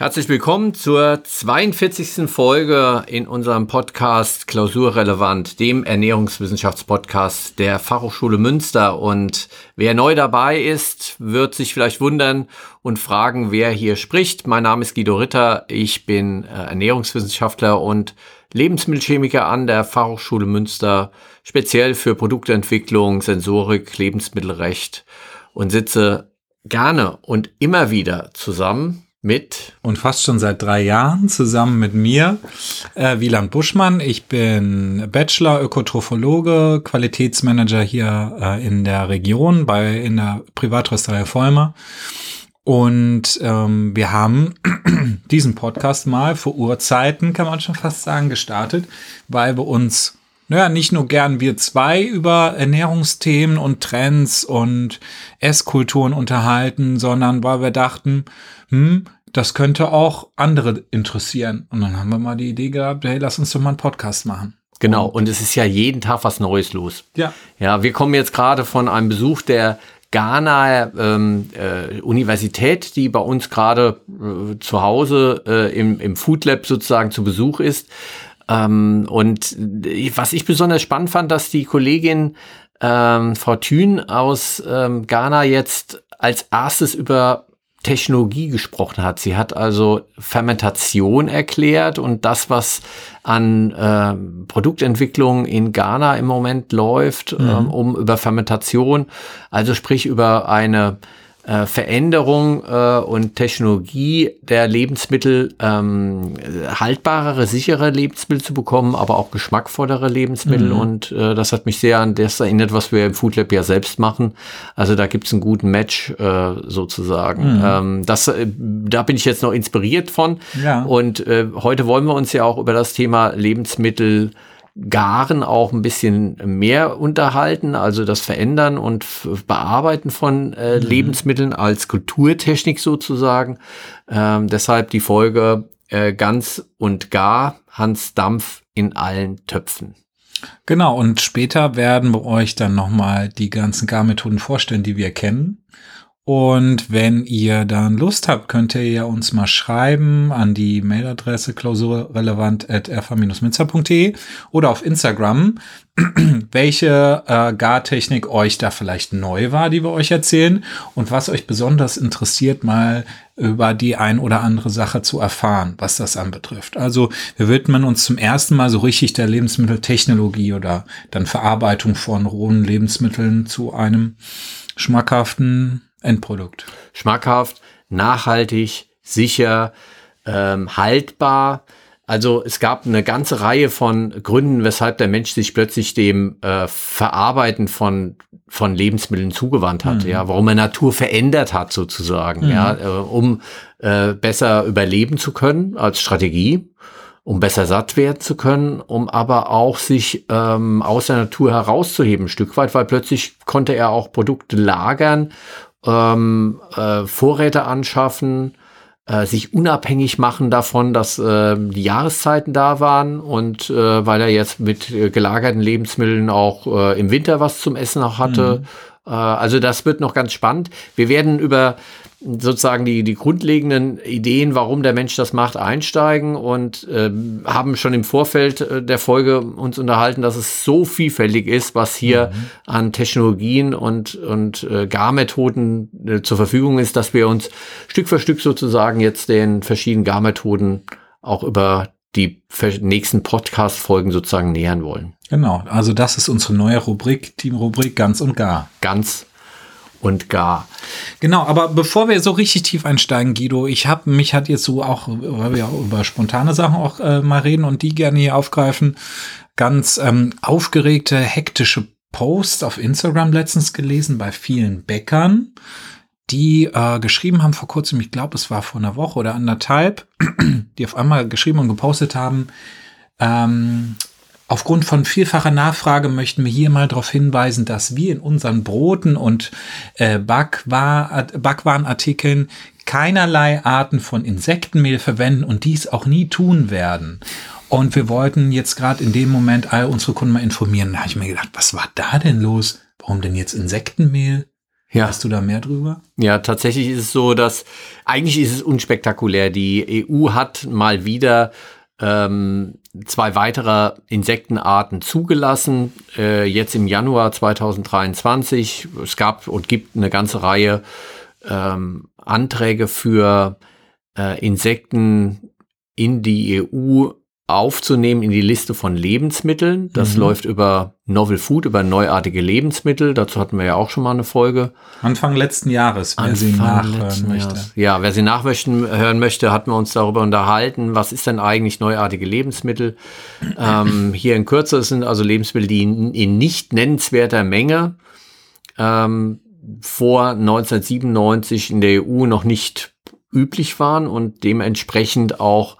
Herzlich willkommen zur 42. Folge in unserem Podcast Klausurrelevant, dem Ernährungswissenschaftspodcast der Fachhochschule Münster. Und wer neu dabei ist, wird sich vielleicht wundern und fragen, wer hier spricht. Mein Name ist Guido Ritter. Ich bin äh, Ernährungswissenschaftler und Lebensmittelchemiker an der Fachhochschule Münster, speziell für Produktentwicklung, Sensorik, Lebensmittelrecht und sitze gerne und immer wieder zusammen mit und fast schon seit drei Jahren zusammen mit mir, äh, Wieland Buschmann. Ich bin Bachelor Ökotrophologe, Qualitätsmanager hier äh, in der Region bei in der Privatrösterei Vollmer. Und ähm, wir haben diesen Podcast mal vor Urzeiten, kann man schon fast sagen, gestartet, weil wir uns naja, nicht nur gern wir zwei über Ernährungsthemen und Trends und Esskulturen unterhalten, sondern weil wir dachten, hm, das könnte auch andere interessieren. Und dann haben wir mal die Idee gehabt, hey, lass uns doch mal einen Podcast machen. Genau, und es ist ja jeden Tag was Neues los. Ja. Ja, wir kommen jetzt gerade von einem Besuch der Ghana ähm, äh, Universität, die bei uns gerade äh, zu Hause äh, im, im Food Lab sozusagen zu Besuch ist. Ähm, und was ich besonders spannend fand, dass die Kollegin ähm, Frau Thün aus ähm, Ghana jetzt als erstes über Technologie gesprochen hat. Sie hat also Fermentation erklärt und das, was an äh, Produktentwicklung in Ghana im Moment läuft, mhm. ähm, um über Fermentation, also sprich über eine äh, Veränderung äh, und Technologie der Lebensmittel ähm, haltbarere, sichere Lebensmittel zu bekommen, aber auch geschmackvollere Lebensmittel. Mhm. Und äh, das hat mich sehr an das erinnert, was wir im Food Lab ja selbst machen. Also da gibt's einen guten Match äh, sozusagen. Mhm. Ähm, das, äh, da bin ich jetzt noch inspiriert von. Ja. Und äh, heute wollen wir uns ja auch über das Thema Lebensmittel Garen auch ein bisschen mehr unterhalten, also das Verändern und Bearbeiten von äh, mhm. Lebensmitteln als Kulturtechnik sozusagen. Ähm, deshalb die Folge äh, ganz und gar Hans Dampf in allen Töpfen. Genau, und später werden wir euch dann nochmal die ganzen Garmethoden vorstellen, die wir kennen. Und wenn ihr dann Lust habt, könnt ihr ja uns mal schreiben an die Mailadresse klausurrelevant.rv-münzer.de oder auf Instagram, welche äh, Gartechnik euch da vielleicht neu war, die wir euch erzählen und was euch besonders interessiert, mal über die ein oder andere Sache zu erfahren, was das anbetrifft. Also wir widmen uns zum ersten Mal so richtig der Lebensmitteltechnologie oder dann Verarbeitung von rohen Lebensmitteln zu einem schmackhaften Endprodukt. Schmackhaft, nachhaltig, sicher, ähm, haltbar. Also es gab eine ganze Reihe von Gründen, weshalb der Mensch sich plötzlich dem äh, Verarbeiten von von Lebensmitteln zugewandt hat, mhm. ja, warum er Natur verändert hat sozusagen, mhm. ja, äh, um äh, besser überleben zu können als Strategie, um besser satt werden zu können, um aber auch sich ähm, aus der Natur herauszuheben, ein Stück weit, weil plötzlich konnte er auch Produkte lagern ähm, äh, Vorräte anschaffen, äh, sich unabhängig machen davon, dass äh, die Jahreszeiten da waren und äh, weil er jetzt mit äh, gelagerten Lebensmitteln auch äh, im Winter was zum Essen auch hatte. Mhm. Äh, also das wird noch ganz spannend. Wir werden über sozusagen die, die grundlegenden Ideen, warum der Mensch das macht, einsteigen und äh, haben schon im Vorfeld äh, der Folge uns unterhalten, dass es so vielfältig ist, was hier mhm. an Technologien und, und äh, Garmethoden äh, zur Verfügung ist, dass wir uns Stück für Stück sozusagen jetzt den verschiedenen Garmethoden auch über die nächsten Podcast-Folgen sozusagen nähern wollen. Genau, also das ist unsere neue Rubrik, die Rubrik ganz und gar. Ganz und gar. Genau, aber bevor wir so richtig tief einsteigen, Guido, ich habe mich hat jetzt so auch, weil wir auch über spontane Sachen auch äh, mal reden und die gerne hier aufgreifen, ganz ähm, aufgeregte, hektische Posts auf Instagram letztens gelesen bei vielen Bäckern, die äh, geschrieben haben vor kurzem, ich glaube, es war vor einer Woche oder anderthalb, die auf einmal geschrieben und gepostet haben, ähm, Aufgrund von vielfacher Nachfrage möchten wir hier mal darauf hinweisen, dass wir in unseren Broten und äh, Backwar Backwarenartikeln keinerlei Arten von Insektenmehl verwenden und dies auch nie tun werden. Und wir wollten jetzt gerade in dem Moment all unsere Kunden mal informieren. Da habe ich mir gedacht, was war da denn los? Warum denn jetzt Insektenmehl? Ja. Weißt du da mehr drüber? Ja, tatsächlich ist es so, dass eigentlich ist es unspektakulär. Die EU hat mal wieder ähm, zwei weitere Insektenarten zugelassen. Äh, jetzt im Januar 2023. Es gab und gibt eine ganze Reihe ähm, Anträge für äh, Insekten in die EU aufzunehmen in die Liste von Lebensmitteln. Das mhm. läuft über Novel Food, über neuartige Lebensmittel. Dazu hatten wir ja auch schon mal eine Folge. Anfang letzten Jahres, wer Anfang sie nachhören möchte. Jahres. Ja, wer sie nachhören hören möchte, hatten wir uns darüber unterhalten, was ist denn eigentlich neuartige Lebensmittel. ähm, hier in Kürze sind also Lebensmittel, die in, in nicht nennenswerter Menge ähm, vor 1997 in der EU noch nicht üblich waren und dementsprechend auch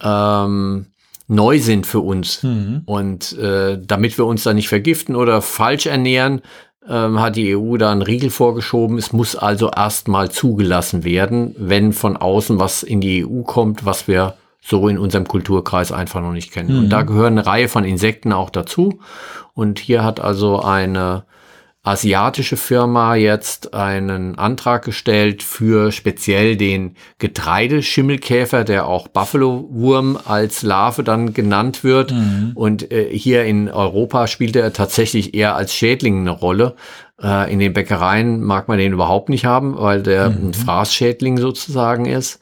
ähm, neu sind für uns. Mhm. Und äh, damit wir uns da nicht vergiften oder falsch ernähren, ähm, hat die EU da einen Riegel vorgeschoben. Es muss also erstmal zugelassen werden, wenn von außen was in die EU kommt, was wir so in unserem Kulturkreis einfach noch nicht kennen. Mhm. Und da gehören eine Reihe von Insekten auch dazu. Und hier hat also eine asiatische Firma jetzt einen Antrag gestellt für speziell den Getreideschimmelkäfer, der auch Buffalo-Wurm als Larve dann genannt wird. Mhm. Und äh, hier in Europa spielt er tatsächlich eher als Schädling eine Rolle. Äh, in den Bäckereien mag man den überhaupt nicht haben, weil der mhm. ein Fraßschädling sozusagen ist.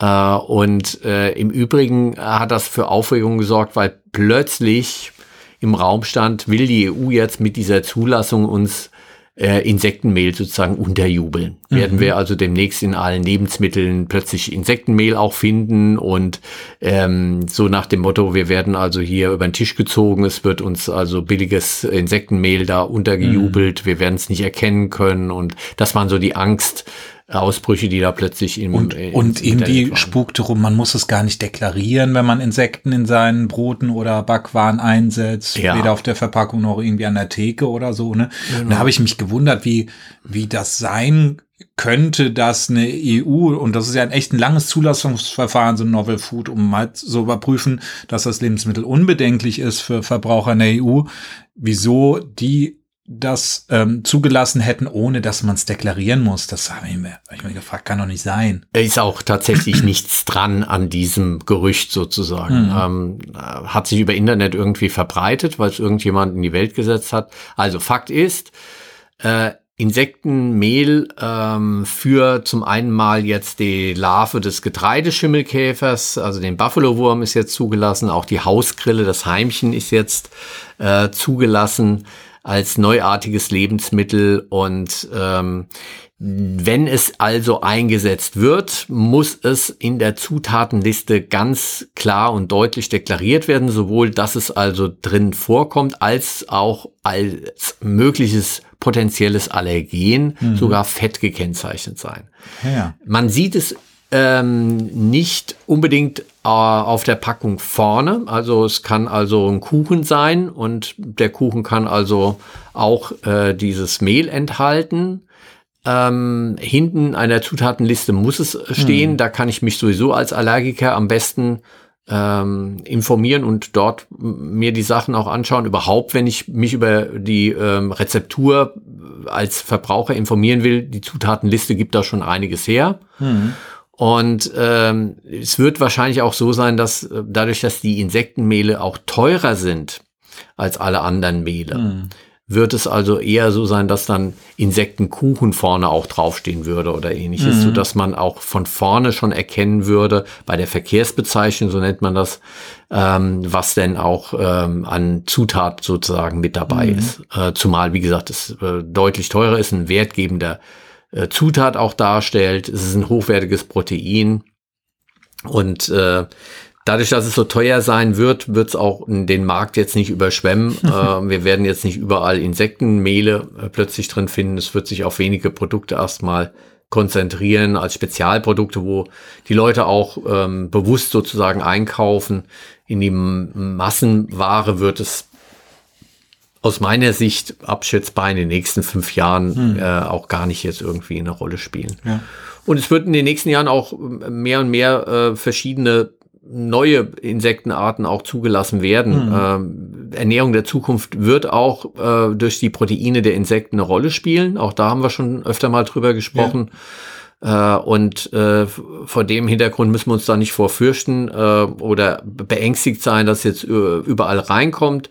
Äh, und äh, im Übrigen hat das für Aufregung gesorgt, weil plötzlich im Raum stand, will die EU jetzt mit dieser Zulassung uns äh, Insektenmehl sozusagen unterjubeln. Mhm. Werden wir also demnächst in allen Lebensmitteln plötzlich Insektenmehl auch finden und ähm, so nach dem Motto, wir werden also hier über den Tisch gezogen, es wird uns also billiges Insektenmehl da untergejubelt, mhm. wir werden es nicht erkennen können und das waren so die Angst, Ausbrüche, die da plötzlich im und, äh, und irgendwie spukte rum, man muss es gar nicht deklarieren, wenn man Insekten in seinen Broten oder Backwaren einsetzt, ja. weder auf der Verpackung noch irgendwie an der Theke oder so. Ne? Genau. Da habe ich mich gewundert, wie wie das sein könnte, dass eine EU und das ist ja ein echt ein langes Zulassungsverfahren so ein Novel Food, um mal so überprüfen, dass das Lebensmittel unbedenklich ist für Verbraucher in der EU, wieso die das ähm, zugelassen hätten, ohne dass man es deklarieren muss. Das habe ich, mir, hab ich mir gefragt, kann doch nicht sein. Ist auch tatsächlich nichts dran an diesem Gerücht sozusagen. Mhm. Ähm, hat sich über Internet irgendwie verbreitet, weil es irgendjemand in die Welt gesetzt hat. Also Fakt ist, äh, Insektenmehl ähm, für zum einen mal jetzt die Larve des Getreideschimmelkäfers, also den Buffalo-Wurm ist jetzt zugelassen, auch die Hausgrille, das Heimchen ist jetzt äh, zugelassen als neuartiges Lebensmittel und ähm, wenn es also eingesetzt wird, muss es in der Zutatenliste ganz klar und deutlich deklariert werden, sowohl dass es also drin vorkommt, als auch als mögliches potenzielles Allergen, mhm. sogar fett gekennzeichnet sein. Ja. Man sieht es ähm, nicht unbedingt äh, auf der Packung vorne. Also es kann also ein Kuchen sein und der Kuchen kann also auch äh, dieses Mehl enthalten. Ähm, hinten der Zutatenliste muss es stehen. Hm. Da kann ich mich sowieso als Allergiker am besten ähm, informieren und dort mir die Sachen auch anschauen. Überhaupt, wenn ich mich über die ähm, Rezeptur als Verbraucher informieren will, die Zutatenliste gibt da schon einiges her. Hm. Und ähm, es wird wahrscheinlich auch so sein, dass äh, dadurch, dass die Insektenmehle auch teurer sind als alle anderen Mehle, mhm. wird es also eher so sein, dass dann Insektenkuchen vorne auch draufstehen würde oder ähnliches, mhm. so dass man auch von vorne schon erkennen würde, bei der Verkehrsbezeichnung, so nennt man das, ähm, was denn auch ähm, an Zutat sozusagen mit dabei mhm. ist. Äh, zumal, wie gesagt, es äh, deutlich teurer ist, ein wertgebender äh, Zutat auch darstellt. Es ist ein hochwertiges Protein. Und äh, dadurch, dass es so teuer sein wird, wird es auch den Markt jetzt nicht überschwemmen. äh, wir werden jetzt nicht überall Insektenmehle äh, plötzlich drin finden. Es wird sich auf wenige Produkte erstmal konzentrieren als Spezialprodukte, wo die Leute auch ähm, bewusst sozusagen einkaufen. In die Massenware wird es aus meiner Sicht abschätzbar in den nächsten fünf Jahren hm. äh, auch gar nicht jetzt irgendwie eine Rolle spielen. Ja. Und es wird in den nächsten Jahren auch mehr und mehr äh, verschiedene neue Insektenarten auch zugelassen werden. Mhm. Ähm, Ernährung der Zukunft wird auch äh, durch die Proteine der Insekten eine Rolle spielen. Auch da haben wir schon öfter mal drüber gesprochen. Ja. Äh, und äh, vor dem Hintergrund müssen wir uns da nicht vorfürchten äh, oder beängstigt sein, dass jetzt überall reinkommt,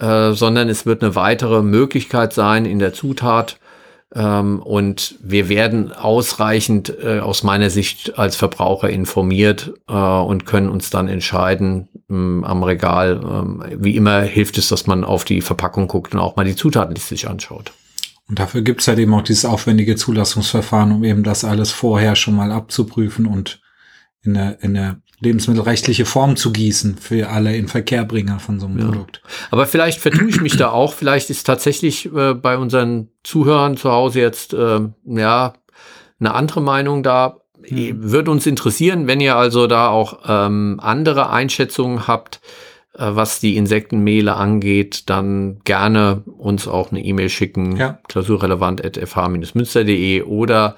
äh, sondern es wird eine weitere Möglichkeit sein in der Zutat ähm, und wir werden ausreichend äh, aus meiner Sicht als Verbraucher informiert äh, und können uns dann entscheiden ähm, am Regal. Ähm, wie immer hilft es, dass man auf die Verpackung guckt und auch mal die Zutatenliste sich anschaut. Und dafür gibt es halt eben auch dieses aufwendige Zulassungsverfahren, um eben das alles vorher schon mal abzuprüfen und in der, in der lebensmittelrechtliche Form zu gießen für alle Inverkehrbringer von so einem ja. Produkt. Aber vielleicht vertue ich mich da auch. Vielleicht ist tatsächlich äh, bei unseren Zuhörern zu Hause jetzt äh, ja eine andere Meinung da. Hm. Würde uns interessieren, wenn ihr also da auch ähm, andere Einschätzungen habt, äh, was die Insektenmehle angeht, dann gerne uns auch eine E-Mail schicken, ja. klausurrelevant.fh-münster.de oder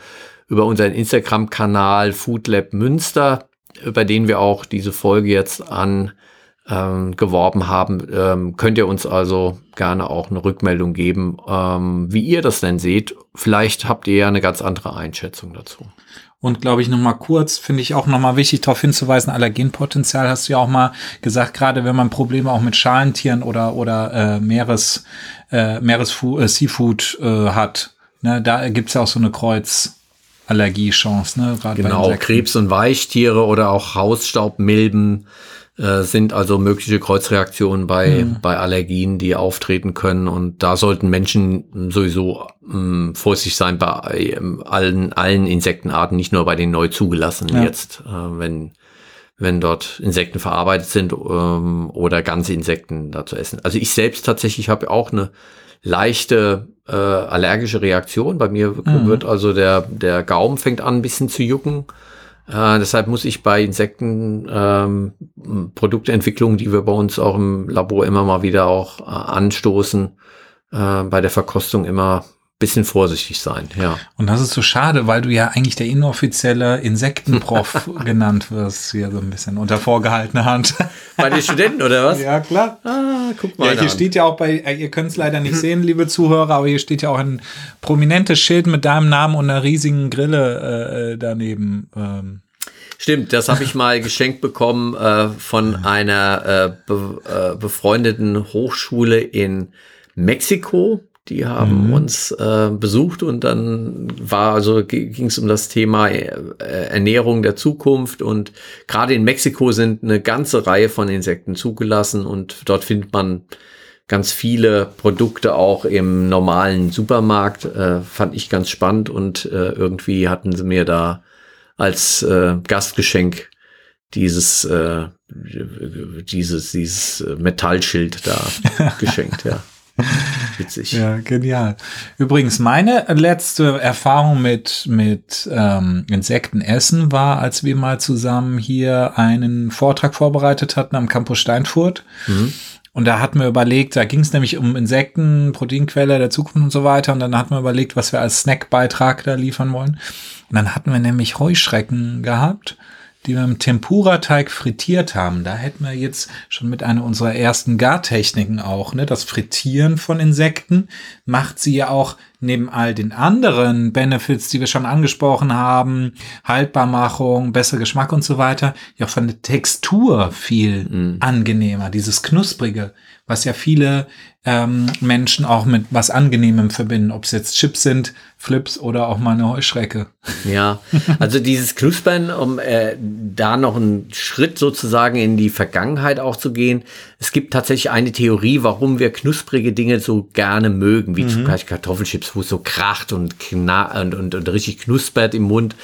über unseren Instagram-Kanal Foodlab Münster über den wir auch diese Folge jetzt an ähm, geworben haben, ähm, könnt ihr uns also gerne auch eine Rückmeldung geben, ähm, wie ihr das denn seht. Vielleicht habt ihr ja eine ganz andere Einschätzung dazu. Und glaube ich noch mal kurz, finde ich auch noch mal wichtig darauf hinzuweisen, Allergenpotenzial hast du ja auch mal gesagt, gerade wenn man Probleme auch mit Schalentieren oder oder äh, Meeres äh, Meeresfu äh, Seafood äh, hat, ne, da gibt's ja auch so eine Kreuz Allergiechance, ne? Gerade genau, Krebs- und Weichtiere oder auch Hausstaubmilben äh, sind also mögliche Kreuzreaktionen bei, mhm. bei Allergien, die auftreten können. Und da sollten Menschen sowieso ähm, vorsichtig sein bei ähm, allen, allen Insektenarten, nicht nur bei den neu zugelassenen ja. jetzt, äh, wenn wenn dort Insekten verarbeitet sind ähm, oder ganze Insekten da zu essen. Also ich selbst tatsächlich habe auch eine leichte äh, allergische Reaktion. Bei mir mhm. wird also der, der Gaumen fängt an ein bisschen zu jucken. Äh, deshalb muss ich bei Insekten ähm, Produktentwicklungen, die wir bei uns auch im Labor immer mal wieder auch äh, anstoßen, äh, bei der Verkostung immer bisschen vorsichtig sein, ja. Und das ist so schade, weil du ja eigentlich der inoffizielle Insektenprof genannt wirst, hier so ein bisschen unter vorgehaltener Hand. Bei den Studenten oder was? Ja, klar. Ah, guck mal. Ja, hier an. steht ja auch bei, äh, ihr könnt es leider nicht sehen, liebe Zuhörer, aber hier steht ja auch ein prominentes Schild mit deinem Namen und einer riesigen Grille äh, äh daneben. Ähm. Stimmt, das habe ich mal geschenkt bekommen äh, von einer äh, be, äh, befreundeten Hochschule in Mexiko. Die haben mhm. uns äh, besucht und dann war also ging es um das Thema äh, Ernährung der Zukunft und gerade in Mexiko sind eine ganze Reihe von Insekten zugelassen und dort findet man ganz viele Produkte auch im normalen Supermarkt. Äh, fand ich ganz spannend und äh, irgendwie hatten sie mir da als äh, Gastgeschenk dieses äh, dieses dieses Metallschild da geschenkt, ja. Witzig. Ja, genial. Übrigens, meine letzte Erfahrung mit, mit ähm, Insektenessen war, als wir mal zusammen hier einen Vortrag vorbereitet hatten am Campus Steinfurt. Mhm. Und da hatten wir überlegt, da ging es nämlich um Insekten, Proteinquelle der Zukunft und so weiter. Und dann hatten wir überlegt, was wir als Snackbeitrag da liefern wollen. Und dann hatten wir nämlich Heuschrecken gehabt die wir im Tempura-Teig frittiert haben. Da hätten wir jetzt schon mit einer unserer ersten Gartechniken auch, ne? Das Frittieren von Insekten macht sie ja auch neben all den anderen Benefits, die wir schon angesprochen haben, Haltbarmachung, besser Geschmack und so weiter, ja von der Textur viel mhm. angenehmer, dieses Knusprige, was ja viele ähm, Menschen auch mit was Angenehmem verbinden, ob es jetzt Chips sind, Flips oder auch mal eine Heuschrecke. Ja, also dieses Knuspern, um äh, da noch einen Schritt sozusagen in die Vergangenheit auch zu gehen. Es gibt tatsächlich eine Theorie, warum wir knusprige Dinge so gerne mögen, wie mhm. zum Beispiel Kartoffelchips, wo es so kracht und, und, und, und richtig knuspert im Mund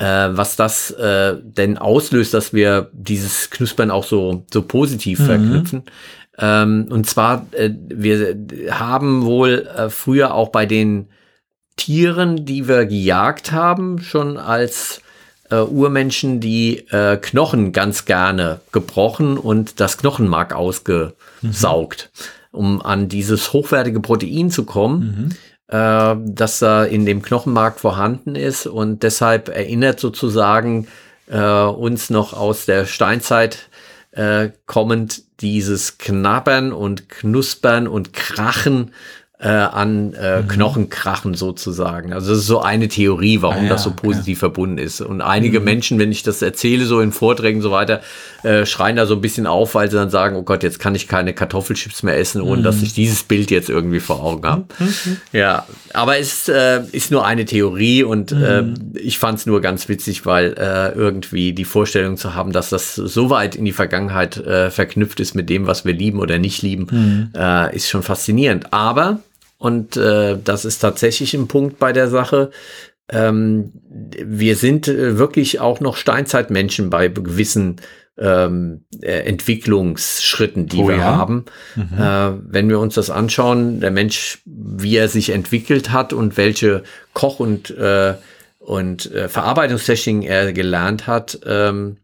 äh, was das äh, denn auslöst, dass wir dieses Knuspern auch so, so positiv mhm. verknüpfen. Ähm, und zwar, äh, wir haben wohl äh, früher auch bei den Tieren, die wir gejagt haben, schon als äh, Urmenschen die äh, Knochen ganz gerne gebrochen und das Knochenmark ausgesaugt, mhm. um an dieses hochwertige Protein zu kommen. Mhm äh, das da in dem Knochenmark vorhanden ist und deshalb erinnert sozusagen äh, uns noch aus der Steinzeit äh, kommend dieses Knabbern und Knuspern und Krachen äh, an äh, mhm. Knochenkrachen sozusagen. Also das ist so eine Theorie, warum ah, ja, das so positiv okay. verbunden ist. Und einige mhm. Menschen, wenn ich das erzähle, so in Vorträgen und so weiter, äh, schreien da so ein bisschen auf, weil sie dann sagen, oh Gott, jetzt kann ich keine Kartoffelchips mehr essen, ohne mhm. dass ich dieses Bild jetzt irgendwie vor Augen habe. Mhm. Ja, aber es äh, ist nur eine Theorie und äh, ich fand es nur ganz witzig, weil äh, irgendwie die Vorstellung zu haben, dass das so weit in die Vergangenheit äh, verknüpft ist mit dem, was wir lieben oder nicht lieben, mhm. äh, ist schon faszinierend. Aber und äh, das ist tatsächlich ein Punkt bei der Sache. Ähm, wir sind äh, wirklich auch noch Steinzeitmenschen bei gewissen ähm, äh, Entwicklungsschritten, die oh, wir ja? haben. Mhm. Äh, wenn wir uns das anschauen, der Mensch, wie er sich entwickelt hat und welche Koch- und, äh, und äh, Verarbeitungstechniken er gelernt hat, ähm,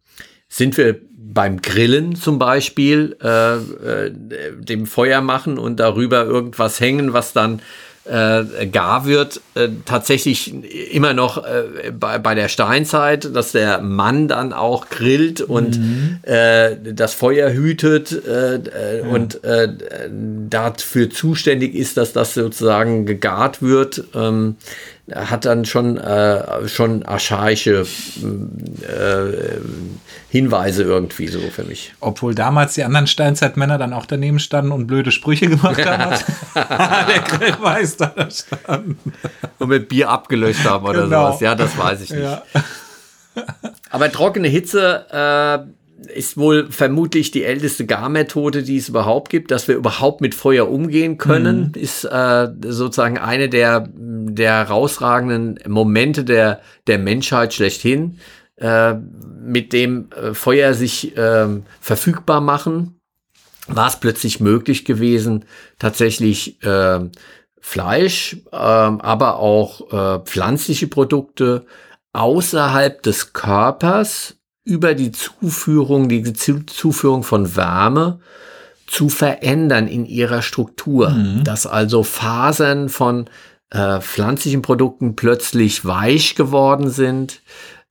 sind wir beim Grillen zum Beispiel äh, äh, dem Feuer machen und darüber irgendwas hängen, was dann äh, gar wird, äh, tatsächlich immer noch äh, bei, bei der Steinzeit, dass der Mann dann auch grillt und mhm. äh, das Feuer hütet äh, äh, ja. und dafür zuständig ist, dass das sozusagen gegart wird. Ähm, hat dann schon, äh, schon archaische äh, Hinweise irgendwie so für mich. Obwohl damals die anderen Steinzeitmänner dann auch daneben standen und blöde Sprüche gemacht haben. der Grillmeister da stand. Und mit Bier abgelöscht haben oder genau. sowas. Ja, das weiß ich nicht. Ja. Aber trockene Hitze äh, ist wohl vermutlich die älteste Garmethode, die es überhaupt gibt, dass wir überhaupt mit Feuer umgehen können, mhm. ist äh, sozusagen eine der, der herausragenden Momente der, der Menschheit schlechthin, äh, mit dem äh, Feuer sich äh, verfügbar machen, war es plötzlich möglich gewesen, tatsächlich äh, Fleisch, äh, aber auch äh, pflanzliche Produkte außerhalb des Körpers über die Zuführung, die Zuführung von Wärme zu verändern in ihrer Struktur. Mhm. Dass also Fasern von äh, pflanzlichen Produkten plötzlich weich geworden sind,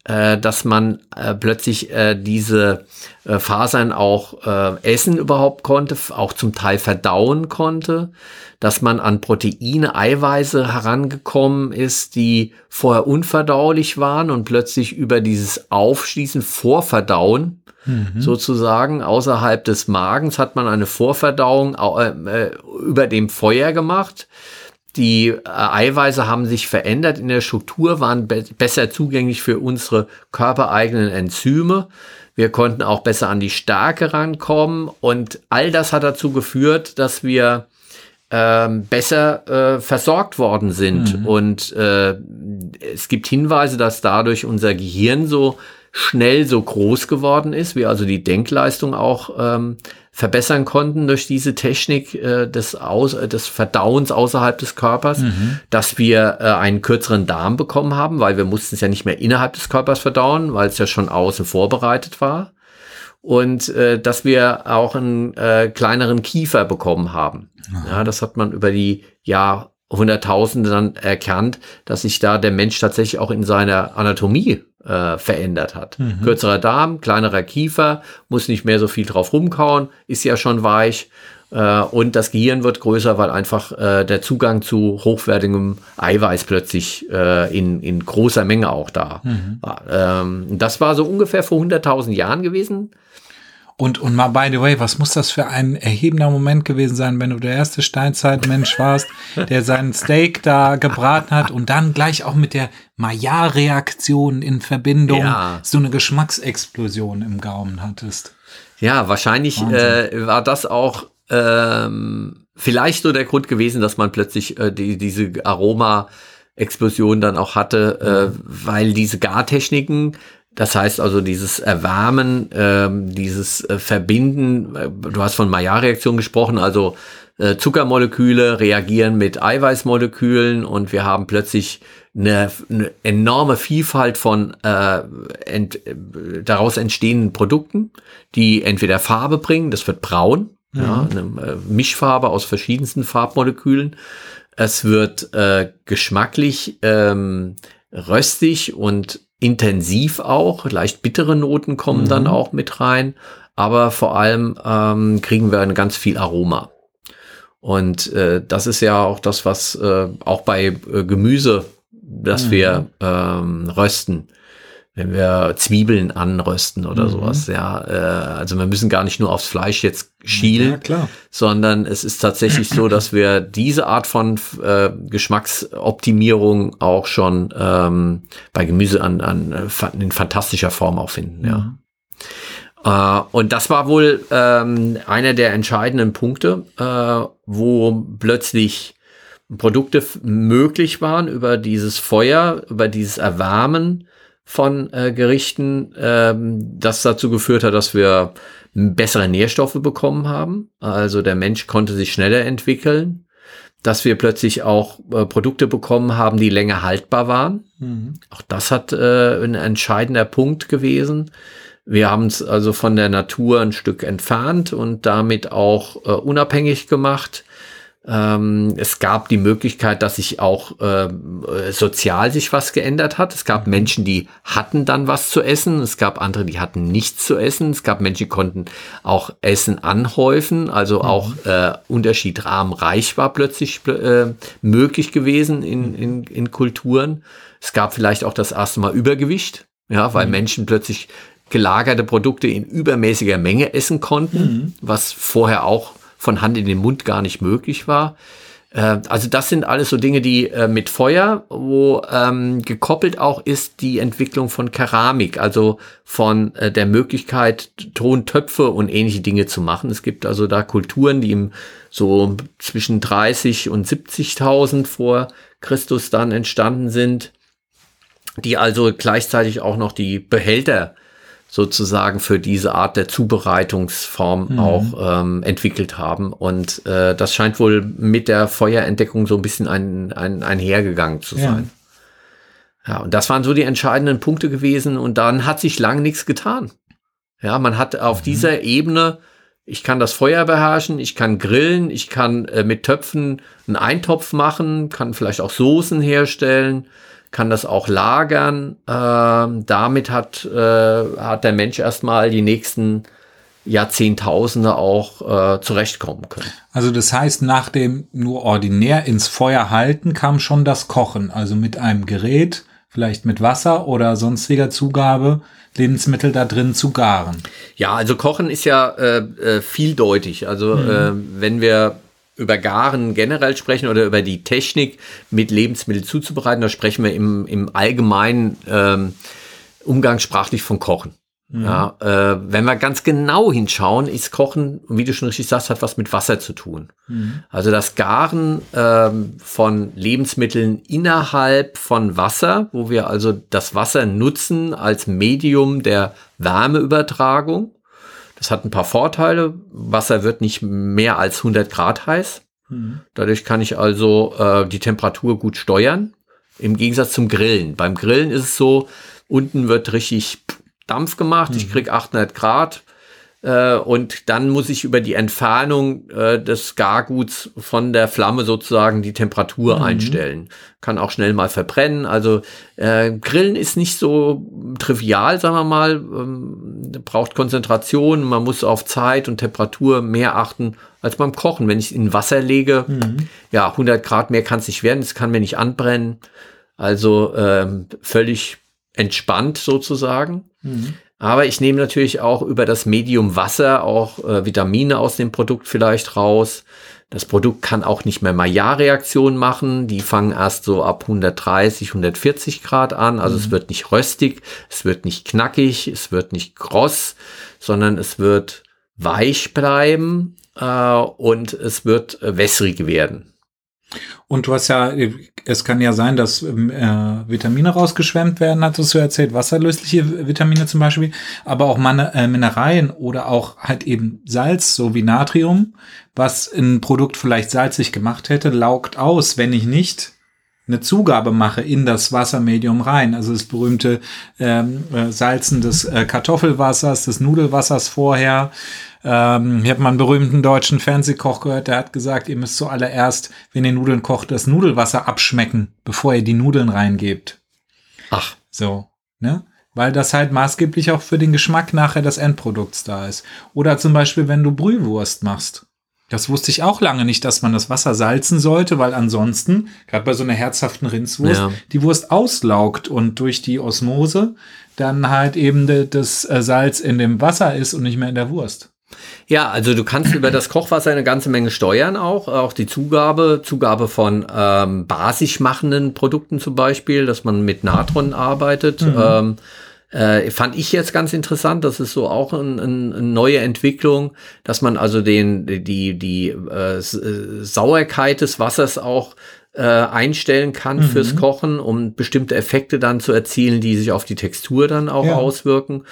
äh, dass man äh, plötzlich äh, diese äh, Fasern auch äh, essen überhaupt konnte, auch zum Teil verdauen konnte, dass man an Proteine, Eiweiße herangekommen ist, die vorher unverdaulich waren und plötzlich über dieses Aufschließen, Vorverdauen, mhm. sozusagen außerhalb des Magens hat man eine Vorverdauung äh, über dem Feuer gemacht. Die äh, Eiweiße haben sich verändert in der Struktur, waren be besser zugänglich für unsere körpereigenen Enzyme. Wir konnten auch besser an die Stärke rankommen und all das hat dazu geführt, dass wir ähm, besser äh, versorgt worden sind. Mhm. Und äh, es gibt Hinweise, dass dadurch unser Gehirn so schnell so groß geworden ist, wir also die Denkleistung auch ähm, verbessern konnten durch diese Technik äh, des, Aus äh, des Verdauens außerhalb des Körpers, mhm. dass wir äh, einen kürzeren Darm bekommen haben, weil wir mussten es ja nicht mehr innerhalb des Körpers verdauen, weil es ja schon außen vorbereitet war. Und äh, dass wir auch einen äh, kleineren Kiefer bekommen haben. Ja, das hat man über die Jahrhunderttausende dann erkannt, dass sich da der Mensch tatsächlich auch in seiner Anatomie äh, verändert hat. Mhm. Kürzerer Darm, kleinerer Kiefer, muss nicht mehr so viel drauf rumkauen, ist ja schon weich. Äh, und das Gehirn wird größer, weil einfach äh, der Zugang zu hochwertigem Eiweiß plötzlich äh, in, in großer Menge auch da mhm. war. Ähm, das war so ungefähr vor 100.000 Jahren gewesen. Und, und mal by the way, was muss das für ein erhebender Moment gewesen sein, wenn du der erste Steinzeitmensch warst, der seinen Steak da gebraten hat und dann gleich auch mit der Maillard-Reaktion in Verbindung ja. so eine Geschmacksexplosion im Gaumen hattest. Ja, wahrscheinlich äh, war das auch ähm, vielleicht so der Grund gewesen, dass man plötzlich äh, die, diese Aroma Explosion dann auch hatte, äh, weil diese Gartechniken das heißt also dieses Erwärmen, ähm, dieses äh, Verbinden, äh, du hast von Maillard-Reaktion gesprochen, also äh, Zuckermoleküle reagieren mit Eiweißmolekülen und wir haben plötzlich eine, eine enorme Vielfalt von äh, ent, äh, daraus entstehenden Produkten, die entweder Farbe bringen, das wird braun, mhm. ja, eine äh, Mischfarbe aus verschiedensten Farbmolekülen. Es wird äh, geschmacklich ähm, röstig und intensiv auch. Leicht bittere Noten kommen mhm. dann auch mit rein. Aber vor allem ähm, kriegen wir ganz viel Aroma. Und äh, das ist ja auch das, was äh, auch bei äh, Gemüse, das mhm. wir ähm, rösten, wenn wir Zwiebeln anrösten oder mhm. sowas, ja. Äh, also wir müssen gar nicht nur aufs Fleisch jetzt schielen, ja, sondern es ist tatsächlich so, dass wir diese Art von äh, Geschmacksoptimierung auch schon ähm, bei Gemüse an, an äh, in fantastischer Form auch finden, ja. Uh, und das war wohl ähm, einer der entscheidenden Punkte, äh, wo plötzlich Produkte möglich waren über dieses Feuer, über dieses Erwärmen von äh, Gerichten, ähm, das dazu geführt hat, dass wir bessere Nährstoffe bekommen haben. Also der Mensch konnte sich schneller entwickeln, dass wir plötzlich auch äh, Produkte bekommen haben, die länger haltbar waren. Mhm. Auch das hat äh, ein entscheidender Punkt gewesen. Wir haben es also von der Natur ein Stück entfernt und damit auch äh, unabhängig gemacht. Ähm, es gab die Möglichkeit, dass sich auch äh, sozial sich was geändert hat. Es gab Menschen, die hatten dann was zu essen. Es gab andere, die hatten nichts zu essen. Es gab Menschen, die konnten auch Essen anhäufen. Also mhm. auch äh, unterschiedsarm reich war plötzlich äh, möglich gewesen in, in, in Kulturen. Es gab vielleicht auch das erste Mal Übergewicht. Ja, weil mhm. Menschen plötzlich gelagerte Produkte in übermäßiger Menge essen konnten, mhm. was vorher auch von Hand in den Mund gar nicht möglich war. Äh, also das sind alles so Dinge, die äh, mit Feuer, wo ähm, gekoppelt auch ist die Entwicklung von Keramik, also von äh, der Möglichkeit, Tontöpfe und ähnliche Dinge zu machen. Es gibt also da Kulturen, die im so zwischen 30 und 70.000 vor Christus dann entstanden sind, die also gleichzeitig auch noch die Behälter sozusagen für diese Art der Zubereitungsform mhm. auch ähm, entwickelt haben. Und äh, das scheint wohl mit der Feuerentdeckung so ein bisschen ein, ein, einhergegangen zu sein. Ja. ja, und das waren so die entscheidenden Punkte gewesen. Und dann hat sich lang nichts getan. Ja, man hat auf mhm. dieser Ebene, ich kann das Feuer beherrschen, ich kann grillen, ich kann äh, mit Töpfen einen Eintopf machen, kann vielleicht auch Soßen herstellen kann das auch lagern. Ähm, damit hat, äh, hat der Mensch erstmal die nächsten Jahrzehntausende auch äh, zurechtkommen können. Also das heißt, nach dem nur ordinär ins Feuer halten kam schon das Kochen, also mit einem Gerät, vielleicht mit Wasser oder sonstiger Zugabe, Lebensmittel da drin zu garen. Ja, also Kochen ist ja äh, äh vieldeutig. Also mhm. äh, wenn wir über Garen generell sprechen oder über die Technik mit Lebensmitteln zuzubereiten, da sprechen wir im, im allgemeinen ähm, umgangssprachlich von Kochen. Mhm. Ja, äh, wenn wir ganz genau hinschauen, ist Kochen, wie du schon richtig sagst, hat was mit Wasser zu tun. Mhm. Also das Garen ähm, von Lebensmitteln innerhalb von Wasser, wo wir also das Wasser nutzen als Medium der Wärmeübertragung. Das hat ein paar Vorteile. Wasser wird nicht mehr als 100 Grad heiß. Mhm. Dadurch kann ich also äh, die Temperatur gut steuern. Im Gegensatz zum Grillen. Beim Grillen ist es so, unten wird richtig Dampf gemacht. Mhm. Ich krieg 800 Grad. Äh, und dann muss ich über die Entfernung äh, des Garguts von der Flamme sozusagen die Temperatur mhm. einstellen. Kann auch schnell mal verbrennen. Also äh, Grillen ist nicht so trivial, sagen wir mal. Ähm, braucht Konzentration. Man muss auf Zeit und Temperatur mehr achten als beim Kochen. Wenn ich in Wasser lege, mhm. ja, 100 Grad mehr kann es nicht werden. Es kann mir nicht anbrennen. Also ähm, völlig entspannt sozusagen. Mhm. Aber ich nehme natürlich auch über das Medium Wasser auch äh, Vitamine aus dem Produkt vielleicht raus. Das Produkt kann auch nicht mehr Maillard-Reaktionen machen. Die fangen erst so ab 130, 140 Grad an. Also mhm. es wird nicht röstig, es wird nicht knackig, es wird nicht kross, sondern es wird weich bleiben äh, und es wird äh, wässrig werden. Und du hast ja, es kann ja sein, dass ähm, äh, Vitamine rausgeschwemmt werden, hattest du erzählt, wasserlösliche Vitamine zum Beispiel, aber auch Man äh, Mineralien oder auch halt eben Salz, so wie Natrium, was ein Produkt vielleicht salzig gemacht hätte, laugt aus, wenn ich nicht eine Zugabe mache in das Wassermedium rein. Also das berühmte ähm, äh, Salzen des äh, Kartoffelwassers, des Nudelwassers vorher, ähm, ich habe mal einen berühmten deutschen Fernsehkoch gehört, der hat gesagt, ihr müsst zuallererst, wenn ihr Nudeln kocht, das Nudelwasser abschmecken, bevor ihr die Nudeln reingebt. Ach. So. Ne? Weil das halt maßgeblich auch für den Geschmack nachher des Endprodukts da ist. Oder zum Beispiel, wenn du Brühwurst machst. Das wusste ich auch lange nicht, dass man das Wasser salzen sollte, weil ansonsten, gerade bei so einer herzhaften Rindswurst, ja. die Wurst auslaugt und durch die Osmose dann halt eben das äh, Salz in dem Wasser ist und nicht mehr in der Wurst. Ja, also du kannst über das Kochwasser eine ganze Menge steuern auch, auch die Zugabe, Zugabe von ähm, basisch machenden Produkten zum Beispiel, dass man mit Natron arbeitet. Mhm. Ähm, äh, fand ich jetzt ganz interessant. Das ist so auch ein, ein, eine neue Entwicklung, dass man also den, die, die äh, äh, Sauerkeit des Wassers auch äh, einstellen kann mhm. fürs Kochen, um bestimmte Effekte dann zu erzielen, die sich auf die Textur dann auch ja. auswirken.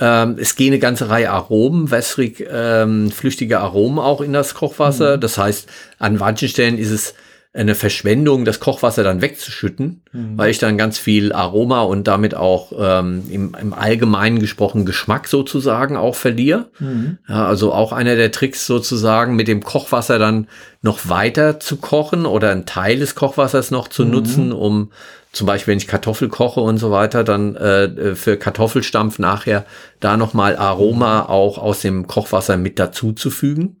Ähm, es gehen eine ganze Reihe Aromen, wässrig ähm, flüchtige Aromen auch in das Kochwasser. Mhm. Das heißt, an manchen Stellen ist es eine Verschwendung, das Kochwasser dann wegzuschütten, mhm. weil ich dann ganz viel Aroma und damit auch ähm, im, im Allgemeinen gesprochen Geschmack sozusagen auch verliere. Mhm. Ja, also auch einer der Tricks sozusagen mit dem Kochwasser dann noch weiter zu kochen oder einen Teil des Kochwassers noch zu mhm. nutzen, um zum Beispiel, wenn ich Kartoffel koche und so weiter, dann äh, für Kartoffelstampf nachher da nochmal Aroma auch aus dem Kochwasser mit dazuzufügen.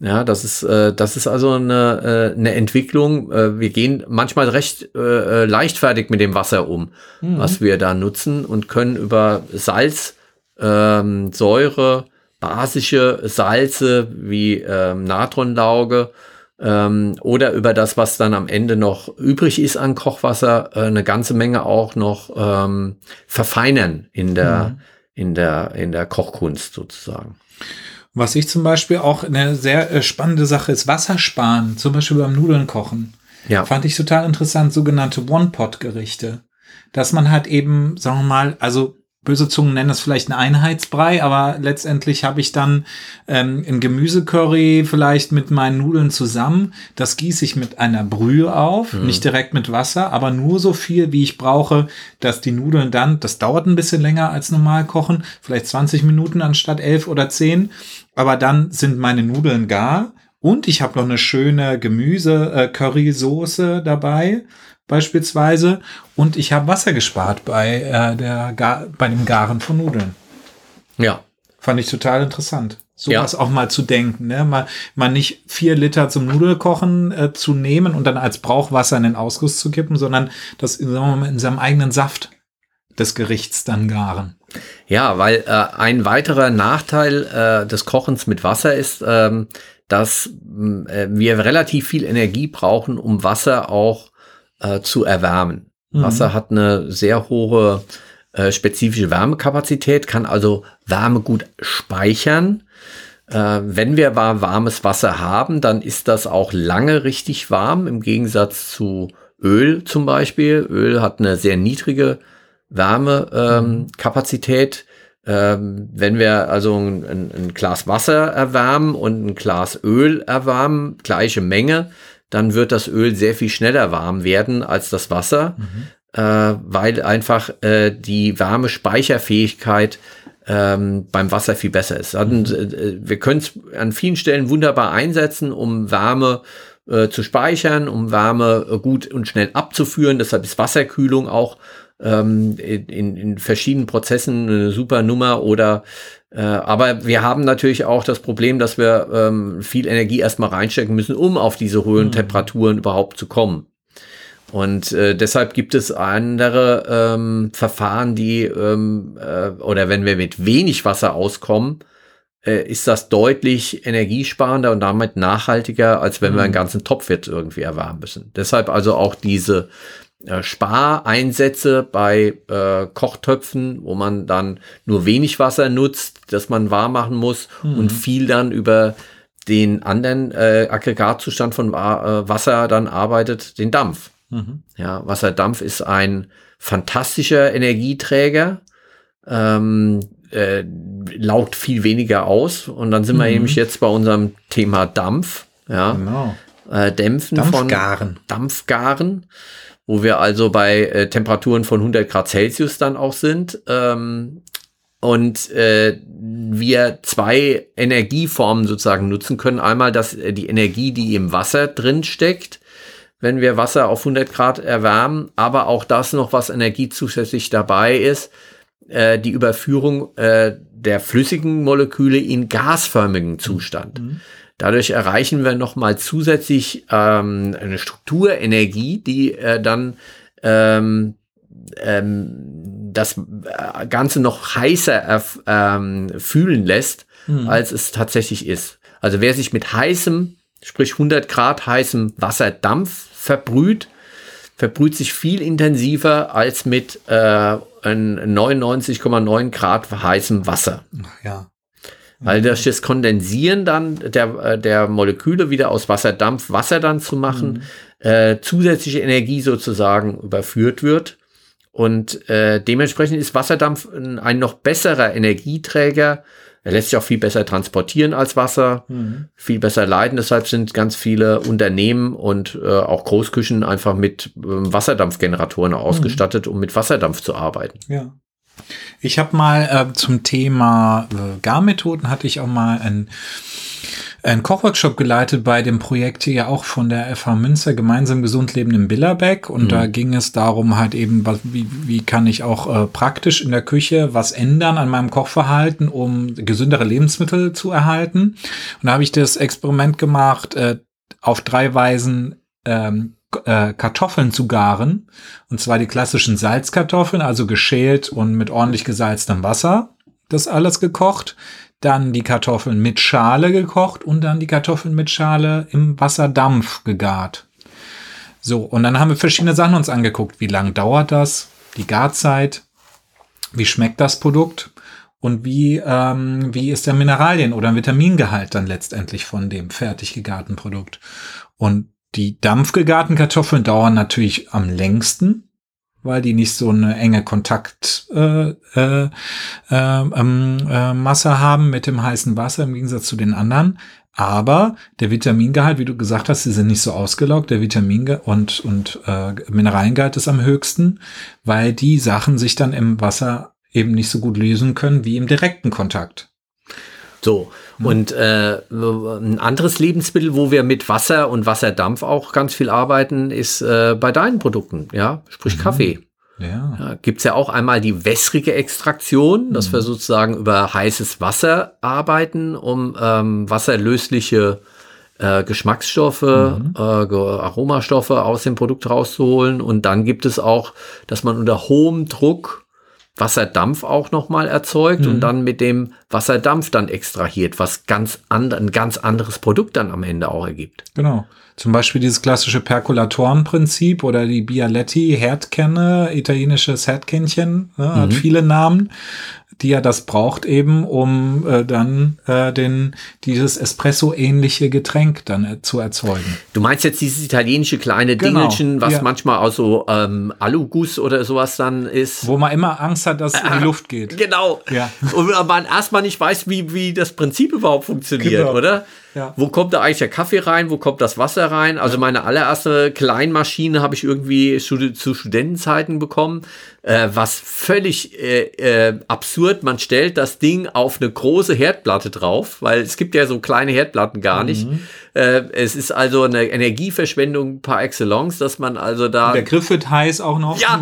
Ja, das ist, äh, das ist also eine, äh, eine Entwicklung. Äh, wir gehen manchmal recht äh, äh, leichtfertig mit dem Wasser um, mhm. was wir da nutzen und können über Salz, ähm, Säure, basische Salze wie ähm, Natronlauge ähm, oder über das, was dann am Ende noch übrig ist an Kochwasser, äh, eine ganze Menge auch noch ähm, verfeinern in der, mhm. in der, in der Kochkunst sozusagen. Was ich zum Beispiel auch eine sehr äh, spannende Sache ist, Wassersparen, zum Beispiel beim Nudeln kochen. Ja. Fand ich total interessant, sogenannte One-Pot-Gerichte. Dass man halt eben, sagen wir mal, also böse Zungen nennen das vielleicht ein Einheitsbrei, aber letztendlich habe ich dann ähm, ein Gemüsecurry vielleicht mit meinen Nudeln zusammen. Das gieße ich mit einer Brühe auf, mhm. nicht direkt mit Wasser, aber nur so viel, wie ich brauche, dass die Nudeln dann, das dauert ein bisschen länger als normal kochen, vielleicht 20 Minuten anstatt 11 oder 10, aber dann sind meine Nudeln gar und ich habe noch eine schöne Gemüse-Curry-Soße äh, dabei beispielsweise. Und ich habe Wasser gespart bei, äh, der Gar bei dem Garen von Nudeln. Ja. Fand ich total interessant. Sowas ja. auch mal zu denken, ne? Mal, mal nicht vier Liter zum Nudelkochen äh, zu nehmen und dann als Brauchwasser in den Ausguss zu kippen, sondern das wir mal, in seinem eigenen Saft des Gerichts dann garen. Ja, weil äh, ein weiterer Nachteil äh, des Kochens mit Wasser ist, ähm, dass äh, wir relativ viel Energie brauchen, um Wasser auch äh, zu erwärmen. Mhm. Wasser hat eine sehr hohe äh, spezifische Wärmekapazität, kann also Wärme gut speichern. Äh, wenn wir warmes Wasser haben, dann ist das auch lange richtig warm, im Gegensatz zu Öl zum Beispiel. Öl hat eine sehr niedrige Wärmekapazität. Ähm, wenn wir also ein, ein, Glas Wasser erwärmen und ein Glas Öl erwärmen, gleiche Menge, dann wird das Öl sehr viel schneller warm werden als das Wasser, mhm. äh, weil einfach äh, die Wärmespeicherfähigkeit ähm, beim Wasser viel besser ist. Also, äh, wir können es an vielen Stellen wunderbar einsetzen, um Wärme äh, zu speichern, um Wärme äh, gut und schnell abzuführen. Deshalb ist Wasserkühlung auch ähm, in, in verschiedenen Prozessen eine super Nummer oder äh, aber wir haben natürlich auch das Problem, dass wir ähm, viel Energie erstmal reinstecken müssen, um auf diese hohen mhm. Temperaturen überhaupt zu kommen. Und äh, deshalb gibt es andere ähm, Verfahren, die ähm, äh, oder wenn wir mit wenig Wasser auskommen, äh, ist das deutlich energiesparender und damit nachhaltiger, als wenn mhm. wir einen ganzen Topf jetzt irgendwie erwärmen müssen. Deshalb also auch diese äh, Spareinsätze bei äh, Kochtöpfen, wo man dann nur wenig Wasser nutzt, das man warm machen muss mhm. und viel dann über den anderen äh, Aggregatzustand von äh, Wasser dann arbeitet, den Dampf. Mhm. Ja, Wasserdampf ist ein fantastischer Energieträger, ähm, äh, laugt viel weniger aus und dann sind mhm. wir nämlich jetzt bei unserem Thema Dampf. Ja, genau. Äh, Dämpfen Dampfgaren. von Dampfgaren wo wir also bei äh, Temperaturen von 100 Grad Celsius dann auch sind. Ähm, und äh, wir zwei Energieformen sozusagen nutzen können. Einmal dass äh, die Energie, die im Wasser drin steckt, wenn wir Wasser auf 100 Grad erwärmen, aber auch das noch, was Energie zusätzlich dabei ist, äh, die Überführung äh, der flüssigen Moleküle in gasförmigen Zustand. Mhm. Dadurch erreichen wir nochmal zusätzlich ähm, eine Strukturenergie, die äh, dann ähm, ähm, das äh, Ganze noch heißer ähm, fühlen lässt, mhm. als es tatsächlich ist. Also wer sich mit heißem, sprich 100 Grad heißem Wasserdampf verbrüht, verbrüht sich viel intensiver als mit äh, 99,9 Grad heißem Wasser. Ja. Weil durch das Kondensieren dann der, äh, der Moleküle wieder aus Wasserdampf Wasser dann zu machen, mhm. äh, zusätzliche Energie sozusagen überführt wird. Und äh, dementsprechend ist Wasserdampf ein, ein noch besserer Energieträger. Er lässt sich auch viel besser transportieren als Wasser, mhm. viel besser leiten. Deshalb sind ganz viele Unternehmen und äh, auch Großküchen einfach mit äh, Wasserdampfgeneratoren ausgestattet, mhm. um mit Wasserdampf zu arbeiten. Ja. Ich habe mal äh, zum Thema äh, Garmethoden hatte ich auch mal ein einen Kochworkshop geleitet bei dem Projekt hier ja auch von der FH Münster gemeinsam gesund leben im Billerbeck und mhm. da ging es darum halt eben, was, wie, wie kann ich auch äh, praktisch in der Küche was ändern an meinem Kochverhalten, um gesündere Lebensmittel zu erhalten. Und da habe ich das Experiment gemacht, äh, auf drei Weisen ähm, äh, Kartoffeln zu garen. Und zwar die klassischen Salzkartoffeln, also geschält und mit ordentlich gesalztem Wasser. Das alles gekocht. Dann die Kartoffeln mit Schale gekocht und dann die Kartoffeln mit Schale im Wasserdampf gegart. So, und dann haben wir verschiedene Sachen uns angeguckt. Wie lang dauert das? Die Garzeit? Wie schmeckt das Produkt? Und wie, ähm, wie ist der Mineralien- oder Vitamingehalt dann letztendlich von dem fertig gegarten Produkt? Und die dampfgegarten Kartoffeln dauern natürlich am längsten, weil die nicht so eine enge Kontaktmasse äh, äh, ähm, äh, Masse haben mit dem heißen Wasser im Gegensatz zu den anderen. Aber der Vitamingehalt, wie du gesagt hast, die sind nicht so ausgelaugt. Der Vitamin und, und äh, Mineraliengehalt ist am höchsten, weil die Sachen sich dann im Wasser eben nicht so gut lösen können wie im direkten Kontakt. So, mhm. und äh, ein anderes Lebensmittel, wo wir mit Wasser und Wasserdampf auch ganz viel arbeiten, ist äh, bei deinen Produkten, ja, sprich mhm. Kaffee. Ja. ja Gibt ja auch einmal die wässrige Extraktion, dass mhm. wir sozusagen über heißes Wasser arbeiten, um ähm, wasserlösliche äh, Geschmacksstoffe, mhm. äh, Aromastoffe aus dem Produkt rauszuholen. Und dann gibt es auch, dass man unter hohem Druck Wasserdampf auch nochmal erzeugt mhm. und dann mit dem Wasserdampf dann extrahiert, was ganz and ein ganz anderes Produkt dann am Ende auch ergibt. Genau. Zum Beispiel dieses klassische Perkulatorenprinzip oder die Bialetti Herdkenne, italienisches Herdkännchen, ne, hat mhm. viele Namen die ja das braucht eben, um äh, dann äh, den, dieses Espresso-ähnliche Getränk dann äh, zu erzeugen. Du meinst jetzt dieses italienische kleine genau. Dingelchen, was ja. manchmal aus so ähm, Aluguss oder sowas dann ist? Wo man immer Angst hat, dass es in die Luft geht. Genau. Ja. Und man erstmal nicht weiß, wie, wie das Prinzip überhaupt funktioniert, genau. oder? Ja. Wo kommt da eigentlich der Kaffee rein? Wo kommt das Wasser rein? Also meine allererste Kleinmaschine habe ich irgendwie zu, zu Studentenzeiten bekommen, äh, was völlig äh, äh, absurd. Man stellt das Ding auf eine große Herdplatte drauf, weil es gibt ja so kleine Herdplatten gar nicht. Mhm. Es ist also eine Energieverschwendung par excellence, dass man also da. Und der Griff wird heiß auch noch. Ja,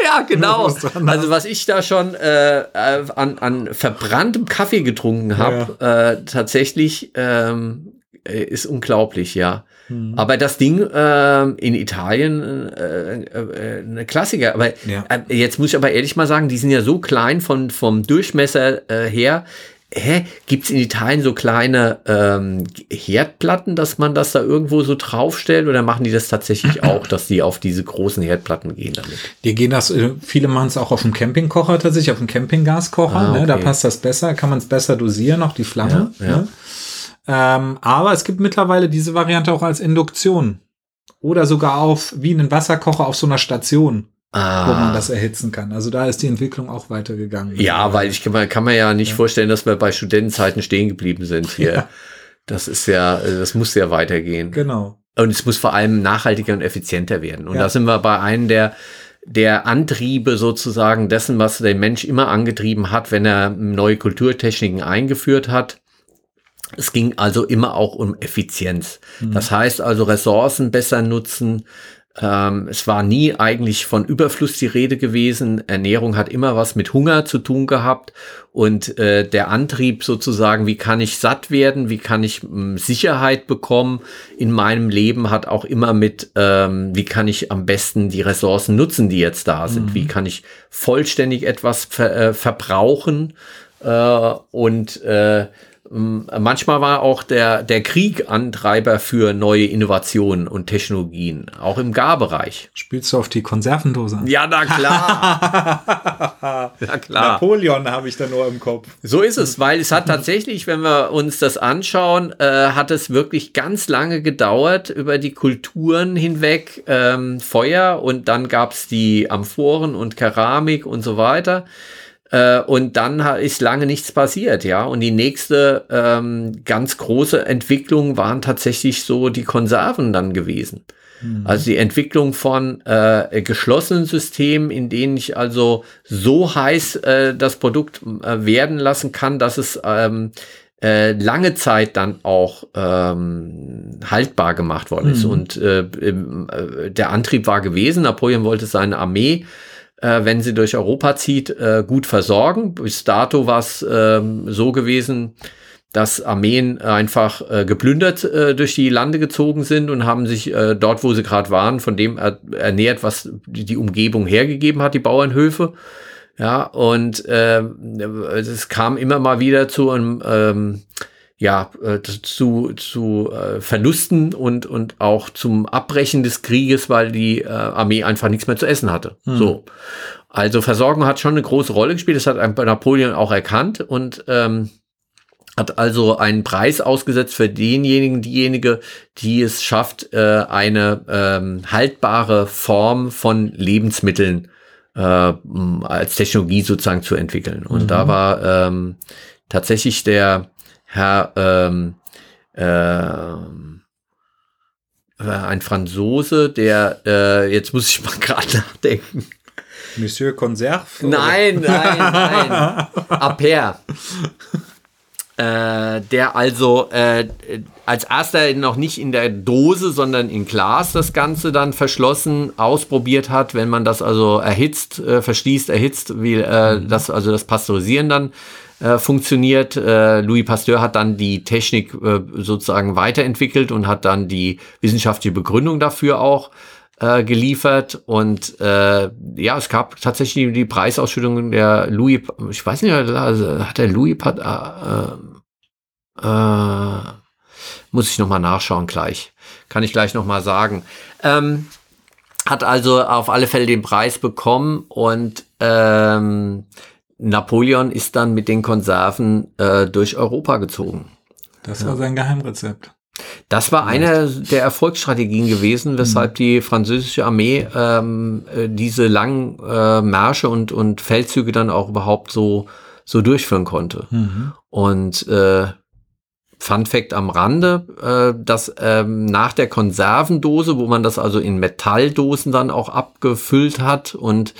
ja genau. Also was ich da schon äh, äh, an, an verbranntem Kaffee getrunken habe, ja. äh, tatsächlich ähm, äh, ist unglaublich, ja. Mhm. Aber das Ding äh, in Italien äh, äh, eine Klassiker. Aber ja. jetzt muss ich aber ehrlich mal sagen, die sind ja so klein von, vom Durchmesser her hä, gibt es in Italien so kleine ähm, Herdplatten, dass man das da irgendwo so draufstellt oder machen die das tatsächlich auch, dass die auf diese großen Herdplatten gehen damit? Die gehen das, äh, viele machen es auch auf dem Campingkocher tatsächlich, auf dem Campinggaskocher, ah, okay. ne, da passt das besser, kann man es besser dosieren, auch die Flamme. Ja, ja. Ne? Ähm, aber es gibt mittlerweile diese Variante auch als Induktion. Oder sogar auf, wie einen Wasserkocher auf so einer Station ah. wo man das erhitzen kann. Also da ist die Entwicklung auch weitergegangen. Ja, weil ich kann, man kann man ja nicht ja. vorstellen, dass wir bei Studentenzeiten stehen geblieben sind hier. Ja. Das ist ja, das muss ja weitergehen. Genau. Und es muss vor allem nachhaltiger und effizienter werden. Und ja. da sind wir bei einem der, der Antriebe sozusagen dessen, was der Mensch immer angetrieben hat, wenn er neue Kulturtechniken eingeführt hat. Es ging also immer auch um Effizienz. Mhm. Das heißt also Ressourcen besser nutzen, ähm, es war nie eigentlich von Überfluss die Rede gewesen. Ernährung hat immer was mit Hunger zu tun gehabt und äh, der Antrieb sozusagen, wie kann ich satt werden, wie kann ich mh, hm, Sicherheit bekommen in meinem Leben, hat auch immer mit, ähm, wie kann ich am besten die Ressourcen nutzen, die jetzt da sind, mhm. wie kann ich vollständig etwas ver äh, verbrauchen äh, und äh, Manchmal war auch der, der Krieg Antreiber für neue Innovationen und Technologien, auch im Garbereich. Spielst du auf die Konservendose? Ja, na klar. na klar. Napoleon habe ich da nur im Kopf. So ist es, weil es hat tatsächlich, wenn wir uns das anschauen, äh, hat es wirklich ganz lange gedauert über die Kulturen hinweg, ähm, Feuer und dann gab es die Amphoren und Keramik und so weiter. Äh, und dann ist lange nichts passiert, ja. Und die nächste ähm, ganz große Entwicklung waren tatsächlich so die Konserven dann gewesen. Mhm. Also die Entwicklung von äh, geschlossenen Systemen, in denen ich also so heiß äh, das Produkt äh, werden lassen kann, dass es ähm, äh, lange Zeit dann auch ähm, haltbar gemacht worden ist. Mhm. Und äh, äh, der Antrieb war gewesen, Napoleon wollte seine Armee äh, wenn sie durch Europa zieht, äh, gut versorgen. Bis dato war es äh, so gewesen, dass Armeen einfach äh, geplündert äh, durch die Lande gezogen sind und haben sich äh, dort, wo sie gerade waren, von dem er ernährt, was die, die Umgebung hergegeben hat, die Bauernhöfe. Ja, und äh, es kam immer mal wieder zu einem ähm, ja, äh, zu, zu äh, Verlusten und, und auch zum Abbrechen des Krieges, weil die äh, Armee einfach nichts mehr zu essen hatte. Hm. So. Also Versorgung hat schon eine große Rolle gespielt, das hat Napoleon auch erkannt und ähm, hat also einen Preis ausgesetzt für denjenigen, diejenige, die es schafft, äh, eine ähm, haltbare Form von Lebensmitteln äh, als Technologie sozusagen zu entwickeln. Und mhm. da war ähm, tatsächlich der Herr ähm, äh, ein Franzose, der der jetzt muss ich mal gerade nachdenken. Monsieur Conserve? Nein, nein, nein. Aper. Äh, der also äh, als erster noch nicht in der Dose, sondern in Glas das Ganze dann verschlossen ausprobiert hat, wenn man das also erhitzt, äh, verschließt, erhitzt, wie äh, mhm. das also das Pasteurisieren dann äh, funktioniert. Äh, Louis Pasteur hat dann die Technik äh, sozusagen weiterentwickelt und hat dann die wissenschaftliche Begründung dafür auch äh, geliefert. Und äh, ja, es gab tatsächlich die Preisausschüttung der Louis, ich weiß nicht, also hat der Louis äh, äh, muss ich nochmal nachschauen gleich. Kann ich gleich nochmal sagen. Ähm, hat also auf alle Fälle den Preis bekommen und ähm, Napoleon ist dann mit den Konserven äh, durch Europa gezogen. Das war ja. sein Geheimrezept. Das war eine der Erfolgsstrategien gewesen, weshalb die französische Armee ähm, äh, diese langen äh, Märsche und, und Feldzüge dann auch überhaupt so, so durchführen konnte. Mhm. Und äh, Fun Fact am Rande, äh, dass ähm, nach der Konservendose, wo man das also in Metalldosen dann auch abgefüllt hat und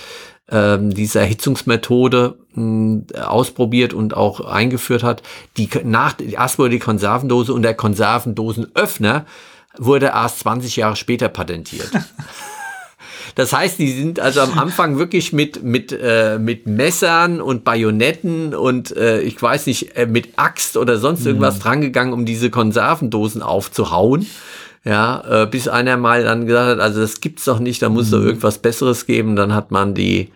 ähm, diese Erhitzungsmethode ausprobiert und auch eingeführt hat. Die nach erst wurde die Konservendose und der Konservendosenöffner wurde erst 20 Jahre später patentiert. Das heißt, die sind also am Anfang wirklich mit, mit, äh, mit Messern und Bajonetten und äh, ich weiß nicht, äh, mit Axt oder sonst irgendwas mhm. drangegangen, um diese Konservendosen aufzuhauen. Ja, äh, bis einer mal dann gesagt hat, also das gibt's doch nicht, da muss mhm. doch irgendwas Besseres geben. Dann hat man die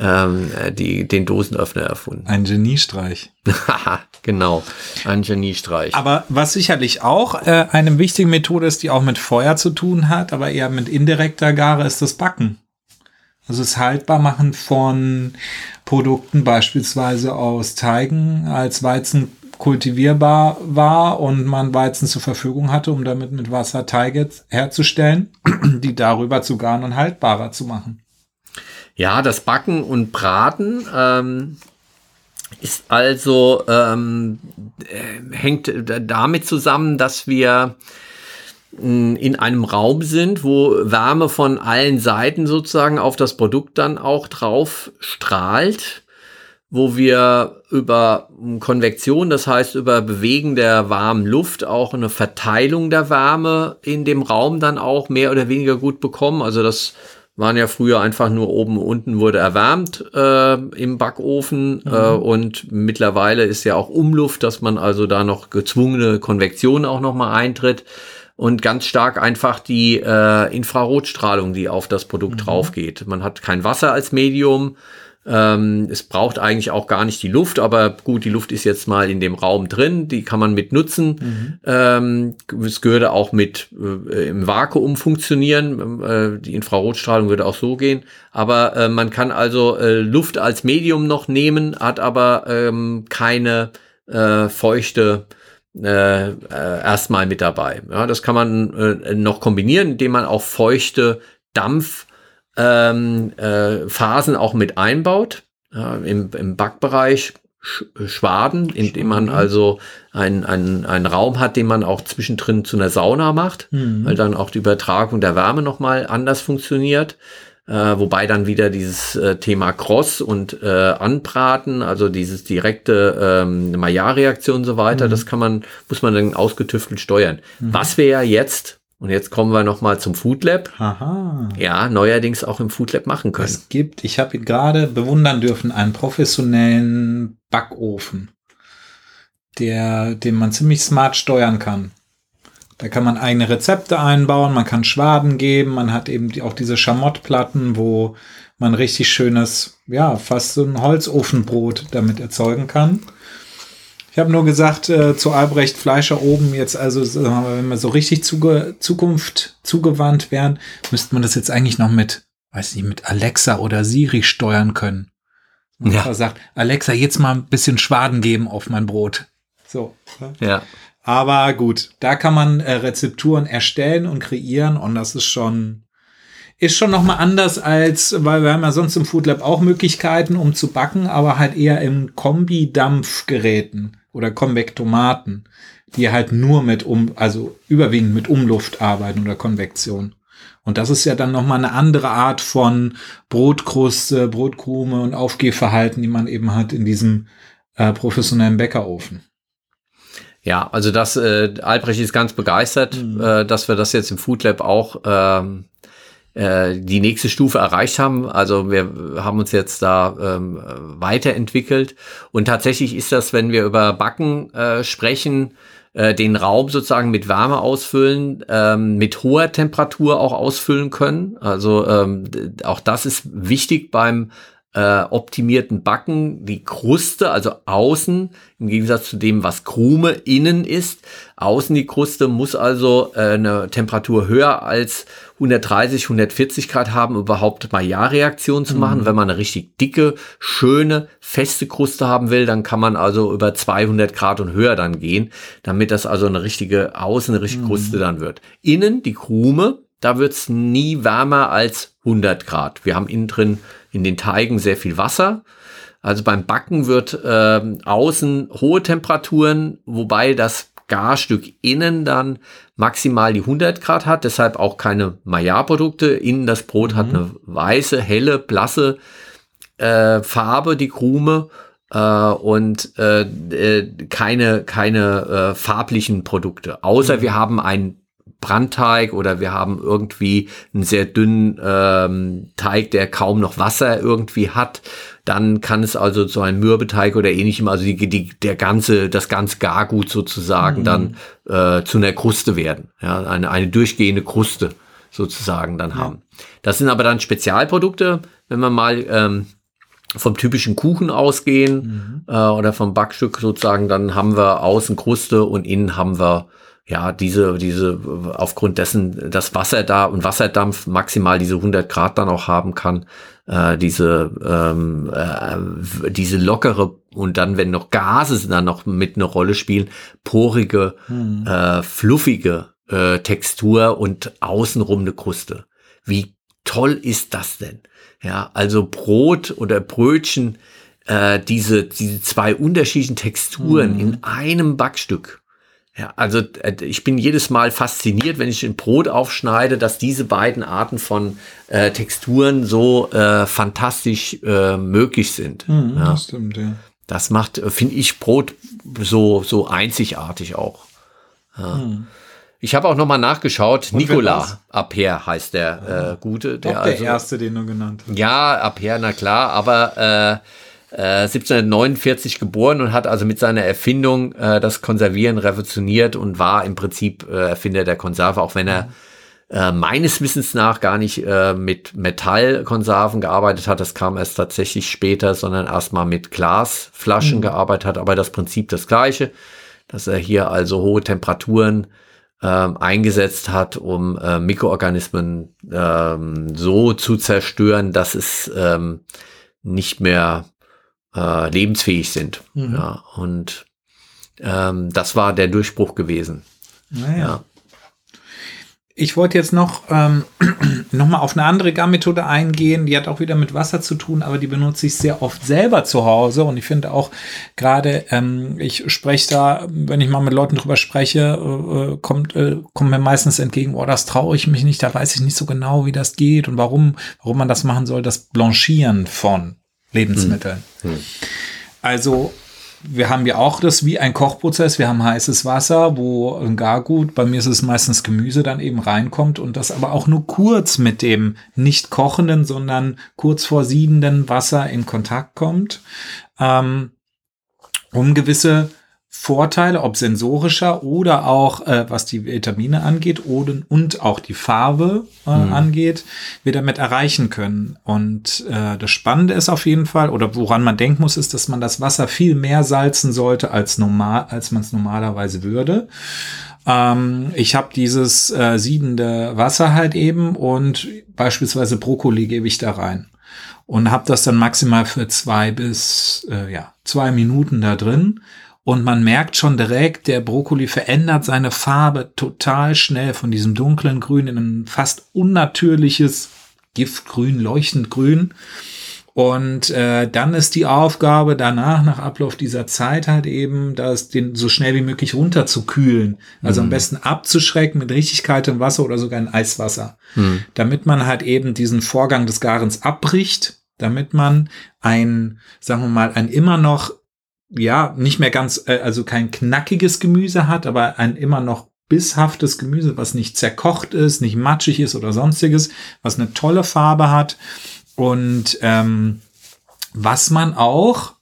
ähm, die, den Dosenöffner erfunden. Ein Geniestreich. genau, ein Geniestreich. Aber was sicherlich auch äh, eine wichtige Methode ist, die auch mit Feuer zu tun hat, aber eher mit indirekter Gare, ist das Backen. Also das Haltbarmachen von Produkten beispielsweise aus Teigen als Weizen kultivierbar war und man Weizen zur Verfügung hatte, um damit mit Wasser Teige herzustellen, die darüber zu garen und haltbarer zu machen. Ja, das Backen und Braten ähm, ist also ähm, äh, hängt damit zusammen, dass wir mm, in einem Raum sind, wo Wärme von allen Seiten sozusagen auf das Produkt dann auch drauf strahlt. wo wir über Konvektion, das heißt über Bewegen der warmen Luft, auch eine Verteilung der Wärme in dem Raum dann auch mehr oder weniger gut bekommen. Also das waren ja früher einfach nur oben und unten wurde erwärmt äh, im Backofen mhm. äh, und mittlerweile ist ja auch Umluft, dass man also da noch gezwungene Konvektion auch noch mal eintritt und ganz stark einfach die äh, Infrarotstrahlung, die auf das Produkt mhm. drauf geht. Man hat kein Wasser als Medium. Ähm, es braucht eigentlich auch gar nicht die Luft, aber gut, die Luft ist jetzt mal in dem Raum drin, die kann man mit nutzen. Mhm. Ähm, es würde auch mit äh, im Vakuum funktionieren. Äh, die Infrarotstrahlung würde auch so gehen. Aber äh, man kann also äh, Luft als Medium noch nehmen, hat aber ähm, keine äh, feuchte äh, äh, erstmal mit dabei. Ja, das kann man noch kombinieren, indem man auch feuchte Dampfphasen ähm, äh, auch mit einbaut. Ja, im, Im Backbereich Sch Schwaden, indem man also einen ein Raum hat, den man auch zwischendrin zu einer Sauna macht, mhm. weil dann auch die Übertragung der Wärme nochmal anders funktioniert. Äh, wobei dann wieder dieses äh, Thema Cross und äh, Anbraten, also dieses direkte ähm, Maillard-Reaktion und so weiter, mhm. das kann man, muss man dann ausgetüftelt steuern. Mhm. Was wir ja jetzt, und jetzt kommen wir nochmal zum Food Lab, Aha. ja, neuerdings auch im Food Lab machen können. Es gibt, ich habe ihn gerade bewundern dürfen, einen professionellen Backofen, der, den man ziemlich smart steuern kann. Da kann man eigene Rezepte einbauen, man kann Schwaden geben, man hat eben auch diese Schamottplatten, wo man richtig schönes, ja, fast so ein Holzofenbrot damit erzeugen kann. Ich habe nur gesagt äh, zu Albrecht Fleischer oben jetzt, also wenn wir so richtig zuge Zukunft zugewandt wären, müsste man das jetzt eigentlich noch mit, weiß nicht, mit Alexa oder Siri steuern können. Und ja. sagt, Alexa, jetzt mal ein bisschen Schwaden geben auf mein Brot. So. Ne? Ja. Aber gut, da kann man äh, Rezepturen erstellen und kreieren und das ist schon ist schon noch mal anders als, weil wir haben ja sonst im Food Lab auch Möglichkeiten, um zu backen, aber halt eher im Kombi-Dampfgeräten oder Konvektomaten, die halt nur mit um, also überwiegend mit Umluft arbeiten oder Konvektion. Und das ist ja dann noch mal eine andere Art von Brotkruste, Brotkrume und Aufgehverhalten, die man eben hat in diesem äh, professionellen Bäckerofen. Ja, also das, äh, Albrecht ist ganz begeistert, mhm. äh, dass wir das jetzt im Food Lab auch ähm, äh, die nächste Stufe erreicht haben. Also wir haben uns jetzt da ähm, weiterentwickelt. Und tatsächlich ist das, wenn wir über Backen äh, sprechen, äh, den Raum sozusagen mit Wärme ausfüllen, ähm, mit hoher Temperatur auch ausfüllen können. Also ähm, auch das ist wichtig beim äh, optimierten Backen die Kruste, also außen, im Gegensatz zu dem, was Krume innen ist. Außen die Kruste muss also äh, eine Temperatur höher als 130, 140 Grad haben, überhaupt Maillard-Reaktion zu machen. Mhm. Wenn man eine richtig dicke, schöne, feste Kruste haben will, dann kann man also über 200 Grad und höher dann gehen, damit das also eine richtige Außen, eine richtige mhm. Kruste dann wird. Innen die Krume, da wird's nie wärmer als 100 Grad. Wir haben innen drin in den Teigen sehr viel Wasser. Also beim Backen wird äh, außen hohe Temperaturen, wobei das Garstück innen dann maximal die 100 Grad hat, deshalb auch keine Maillard-Produkte. Innen das Brot mhm. hat eine weiße, helle, blasse äh, Farbe, die Krume äh, und äh, äh keine, keine äh, farblichen Produkte. Außer mhm. wir haben ein Brandteig oder wir haben irgendwie einen sehr dünnen ähm, Teig, der kaum noch Wasser irgendwie hat, dann kann es also zu einem Mürbeteig oder ähnlichem, also die, die, der ganze, das ganze Gargut sozusagen mhm. dann äh, zu einer Kruste werden. Ja, eine, eine durchgehende Kruste sozusagen dann ja. haben. Das sind aber dann Spezialprodukte, wenn man mal ähm, vom typischen Kuchen ausgehen mhm. äh, oder vom Backstück sozusagen, dann haben wir außen Kruste und innen haben wir ja, diese, diese, aufgrund dessen, dass Wasser da und Wasserdampf maximal diese 100 Grad dann auch haben kann, äh, diese, ähm, äh, diese lockere und dann, wenn noch Gase dann noch mit eine Rolle spielen, porige, hm. äh, fluffige äh, Textur und außenrum eine Kruste. Wie toll ist das denn? Ja, also Brot oder Brötchen, äh, diese, diese zwei unterschiedlichen Texturen hm. in einem Backstück Ja, also äh, ich bin jedes Mal fasziniert, wenn ich ein Brot aufschneide, dass diese beiden Arten von äh, Texturen so äh, fantastisch äh, möglich sind. Mhm, ja. Das stimmt, ja. Das macht, äh, finde ich, Brot so, so einzigartig auch. Ja. Mhm. Ich habe auch noch mal nachgeschaut. Und Nicolas Aper heißt der äh, Gute. Der, der also, erste, den du genannt hast. Ja, Aper, na klar, aber äh, äh, 1749 geboren und hat also mit seiner Erfindung äh, das Konservieren revolutioniert und war im Prinzip äh, Erfinder der Konserve, auch wenn er äh, meines Wissens nach gar nicht äh, mit Metallkonserven gearbeitet hat. Das kam erst tatsächlich später, sondern erstmal mit Glasflaschen mhm. gearbeitet hat, aber das Prinzip das gleiche, dass er hier also hohe Temperaturen ähm, eingesetzt hat, um äh, Mikroorganismen ähm, so zu zerstören, dass es ähm, nicht mehr äh, lebensfähig sind. Mhm. Ja, und ähm, das war der Durchbruch gewesen. Naja. Ja. Ich wollte jetzt noch, ähm, noch mal auf eine andere Garmethode eingehen. Die hat auch wieder mit Wasser zu tun, aber die benutze ich sehr oft selber zu Hause. Und ich finde auch gerade, ähm, ich spreche da, wenn ich mal mit Leuten drüber spreche, äh, kommt, äh, kommt mir meistens entgegen, oh, das traue ich mich nicht, da weiß ich nicht so genau, wie das geht und warum, warum man das machen soll, das Blanchieren von Lebensmitteln. Hm. Hm. Also wir haben ja auch das wie ein Kochprozess. Wir haben heißes Wasser, wo ein Gargut, bei mir ist es meistens Gemüse, dann eben reinkommt und das aber auch nur kurz mit dem nicht kochenden, sondern kurz vor siedenden Wasser in Kontakt kommt, ähm, um gewisse Vorteile, ob sensorischer oder auch äh, was die Vitamine angeht oder, und auch die Farbe äh, mhm. angeht, wir damit erreichen können. Und äh, das Spannende ist auf jeden Fall, oder woran man denken muss, ist, dass man das Wasser viel mehr salzen sollte, als normal, als man es normalerweise würde. Ähm, ich habe dieses äh, siedende Wasser halt eben und beispielsweise Brokkoli gebe ich da rein und habe das dann maximal für zwei bis äh, ja zwei Minuten da drin und man merkt schon direkt, der Brokkoli verändert seine Farbe total schnell von diesem dunklen Grün in ein fast unnatürliches Giftgrün, leuchtend grün. Und äh, dann ist die Aufgabe danach, nach Ablauf dieser Zeit halt eben, das den so schnell wie möglich runterzukühlen. Also mhm. am besten abzuschrecken mit richtig kaltem Wasser oder sogar in Eiswasser. Mhm. Damit man halt eben diesen Vorgang des Garens abbricht, damit man ein, sagen wir mal, ein immer noch ja, nicht mehr ganz, äh, also kein knackiges Gemüse hat, aber ein immer noch bisshaftes Gemüse, was nicht zerkocht ist, nicht matschig ist oder sonstiges, was eine tolle Farbe hat und ähm, was man auch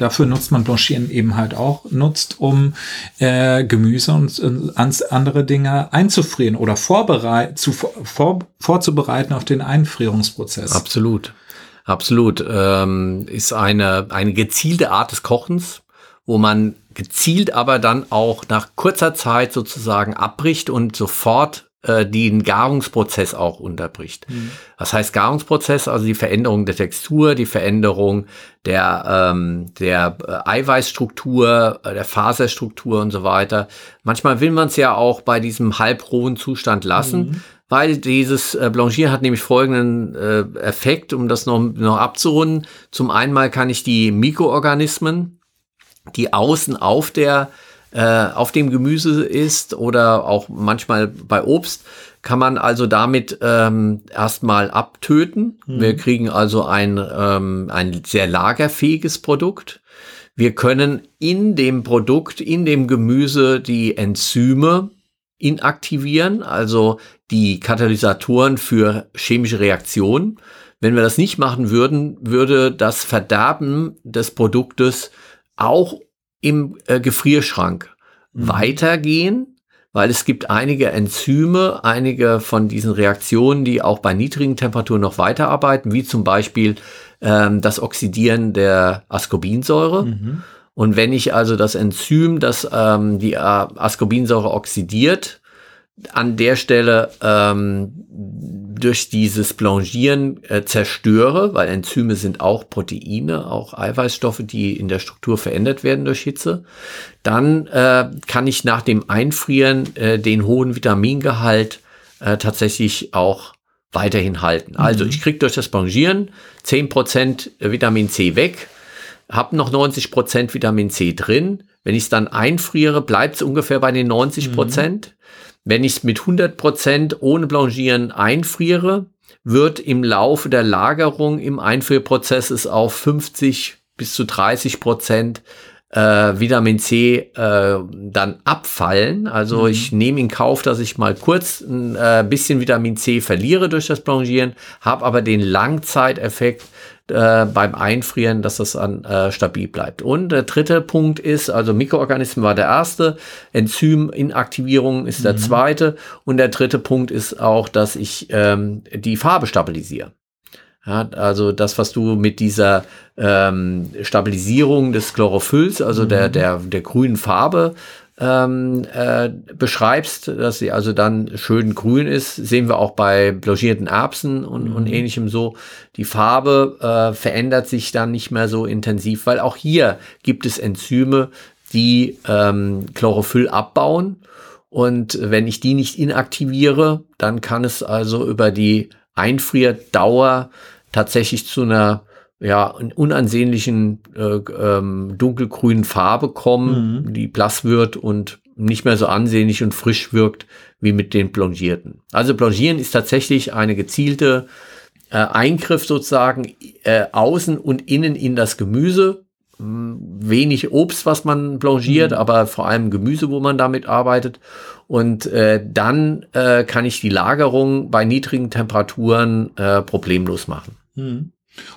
Dafür nutzt man Blanchieren eben halt auch, nutzt, um äh, Gemüse und äh, andere Dinge einzufrieren oder vorbereit, zu, vor, vorzubereiten auf den Einfrierungsprozess. Absolut. Absolut. Ähm, ist eine, eine gezielte Art des Kochens, wo man gezielt aber dann auch nach kurzer Zeit sozusagen abbricht und sofort äh, den Garungsprozess auch unterbricht. Mhm. Was heißt Garungsprozess? Also die Veränderung der Textur, die Veränderung der, ähm, der äh, Eiweißstruktur, äh, der Faserstruktur und so weiter. Manchmal will man es ja auch bei diesem halbrohen Zustand lassen. Mhm weil dieses äh, Blanchieren hat nämlich folgenden äh, Effekt, um das noch, noch abzurunden. Zum einen kann ich die Mikroorganismen, die außen auf der äh, auf dem Gemüse ist oder auch manchmal bei Obst, kann man also damit ähm, erstmal abtöten. Mhm. Wir kriegen also ein, ähm, ein sehr lagerfähiges Produkt. Wir können in dem Produkt, in dem Gemüse die Enzyme inaktivieren, also die Katalysatoren für chemische Reaktionen. Wenn wir das nicht machen würden, würde das Verderben des Produktes auch im äh, Gefrierschrank mhm. weitergehen, weil es gibt einige Enzyme, einige von diesen Reaktionen, die auch bei niedrigen Temperaturen noch weiterarbeiten, wie zum Beispiel ähm, das Oxidieren der Ascorbinsäure. Mhm. Und wenn ich also das Enzym, das ähm, die äh, Ascorbinsäure oxidiert, an der Stelle ähm, durch dieses Blanchieren äh, zerstöre, weil Enzyme sind auch Proteine, auch Eiweißstoffe, die in der Struktur verändert werden durch Hitze, dann äh, kann ich nach dem Einfrieren äh, den hohen Vitamingehalt äh, tatsächlich auch weiterhin halten. Also mhm. Also ich kriege durch das Blanchieren 10% Vitamin C weg habe noch 90 Prozent Vitamin C drin. Wenn ich es dann einfriere, bleibt es ungefähr bei den 90 Prozent. Mhm. Wenn ich es mit 100 Prozent ohne Blanchieren einfriere, wird im Laufe der Lagerung im Einfrierprozess es auf 50 bis zu 30 Prozent äh, Vitamin C äh, dann abfallen. Also mhm. ich nehme in Kauf, dass ich mal kurz ein äh, bisschen Vitamin C verliere durch das Blanchieren, habe aber den Langzeiteffekt äh, beim Einfrieren, dass das an, äh, stabil bleibt. Und der dritte Punkt ist, also Mikroorganismen war der erste, Enzyminaktivierung ist der mhm. zweite und der dritte Punkt ist auch, dass ich ähm, die Farbe stabilisiere. Ja, also das, was du mit dieser ähm, Stabilisierung des Chlorophylls, also mhm. der, der, der grünen Farbe, ähm, äh, beschreibst, dass sie also dann schön grün ist, sehen wir auch bei blanchierten Erbsen und, mhm. und ähnlichem so. Die Farbe äh, verändert sich dann nicht mehr so intensiv, weil auch hier gibt es Enzyme, die ähm, Chlorophyll abbauen. Und wenn ich die nicht inaktiviere, dann kann es also über die Einfrierdauer tatsächlich zu einer ja, unansehnlichen äh, ähm, dunkelgrünen Farbe kommen, mhm. die blass wird und nicht mehr so ansehnlich und frisch wirkt wie mit den Blanchierten. Also Blanchieren ist tatsächlich eine gezielte äh, Eingriff sozusagen äh, außen und innen in das Gemüse. Wenig Obst, was man blanchiert, mhm. aber vor allem Gemüse, wo man damit arbeitet. Und äh, dann äh, kann ich die Lagerung bei niedrigen Temperaturen äh, problemlos machen. Mhm.